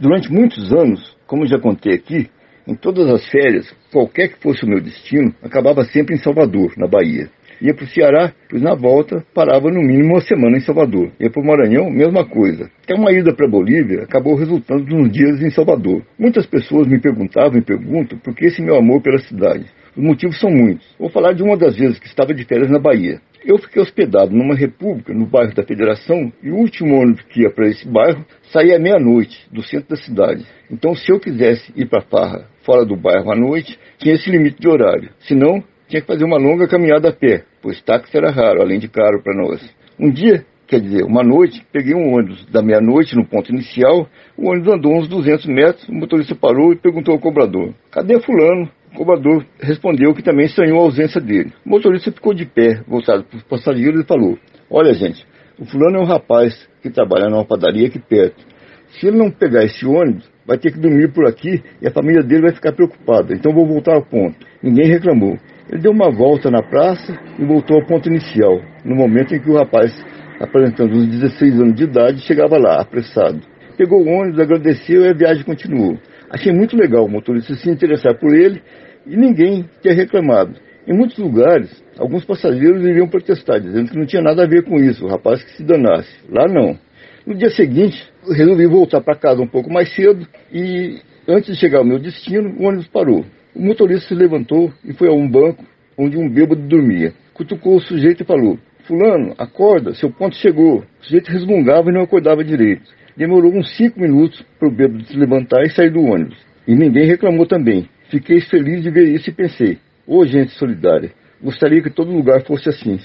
Durante muitos anos, como já contei aqui, em todas as férias, qualquer que fosse o meu destino, acabava sempre em Salvador, na Bahia ia para o Ceará, pois na volta parava no mínimo uma semana em Salvador. Ia para o Maranhão, mesma coisa. Até uma ida para a Bolívia acabou resultando nos dias em Salvador. Muitas pessoas me perguntavam e perguntam por que esse meu amor pela cidade. Os motivos são muitos. Vou falar de uma das vezes que estava de férias na Bahia. Eu fiquei hospedado numa república no bairro da Federação e o último ônibus que ia para esse bairro saía à meia-noite do centro da cidade. Então, se eu quisesse ir para Farra fora do bairro à noite, tinha esse limite de horário. Senão, tinha que fazer uma longa caminhada a pé, pois táxi era raro, além de caro para nós. Um dia, quer dizer, uma noite, peguei um ônibus da meia-noite no ponto inicial, o ônibus andou uns 200 metros, o motorista parou e perguntou ao cobrador, cadê fulano? O cobrador respondeu que também estranhou a ausência dele. O motorista ficou de pé, voltado para os passageiros e falou, olha gente, o fulano é um rapaz que trabalha numa padaria aqui perto. Se ele não pegar esse ônibus, vai ter que dormir por aqui e a família dele vai ficar preocupada. Então vou voltar ao ponto. Ninguém reclamou. Ele deu uma volta na praça e voltou ao ponto inicial, no momento em que o rapaz, apresentando uns 16 anos de idade, chegava lá, apressado. Pegou o ônibus, agradeceu e a viagem continuou. Achei muito legal o motorista se interessar por ele e ninguém tinha reclamado. Em muitos lugares, alguns passageiros iriam protestar, dizendo que não tinha nada a ver com isso, o rapaz que se danasse. Lá não. No dia seguinte, resolvi voltar para casa um pouco mais cedo e, antes de chegar ao meu destino, o ônibus parou. O motorista se levantou e foi a um banco onde um bêbado dormia. Cutucou o sujeito e falou: Fulano, acorda, seu ponto chegou. O sujeito resmungava e não acordava direito. Demorou uns cinco minutos para o bêbado se levantar e sair do ônibus. E ninguém reclamou também. Fiquei feliz de ver isso e pensei: Ô oh, gente solidária, gostaria que todo lugar fosse assim.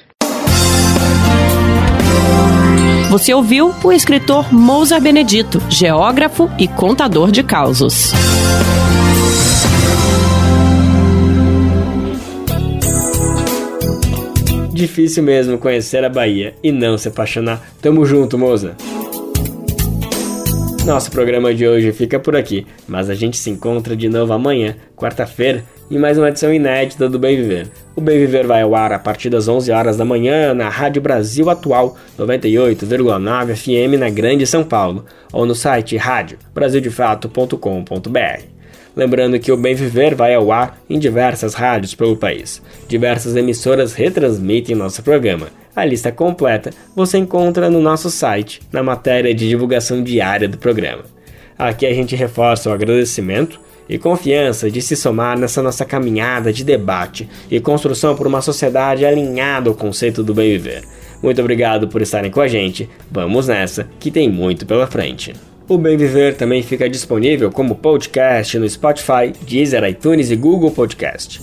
Você ouviu o escritor Mousa Benedito, geógrafo e contador de causos. Difícil mesmo conhecer a Bahia e não se apaixonar. Tamo junto, moça! Nosso programa de hoje fica por aqui, mas a gente se encontra de novo amanhã, quarta-feira, em mais uma edição inédita do Bem Viver. O Bem Viver vai ao ar a partir das 11 horas da manhã na Rádio Brasil Atual 98,9 FM na Grande São Paulo ou no site radiobrasildefato.com.br. Lembrando que o Bem Viver vai ao ar em diversas rádios pelo país. Diversas emissoras retransmitem nosso programa. A lista completa você encontra no nosso site, na matéria de divulgação diária do programa. Aqui a gente reforça o agradecimento e confiança de se somar nessa nossa caminhada de debate e construção por uma sociedade alinhada ao conceito do bem viver. Muito obrigado por estarem com a gente. Vamos nessa, que tem muito pela frente. O Bem Viver também fica disponível como podcast no Spotify, Deezer, iTunes e Google Podcast.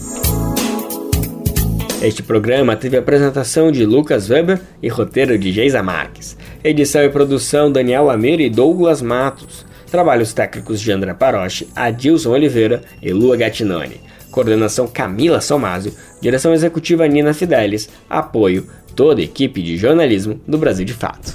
Este programa teve apresentação de Lucas Weber e roteiro de Geisa Marques. Edição e produção Daniel Lamir e Douglas Matos. Trabalhos técnicos de André Paroche, Adilson Oliveira e Lua Gattinoni. Coordenação Camila Somásio. Direção executiva Nina Fidelis. Apoio toda a equipe de jornalismo do Brasil de Fato.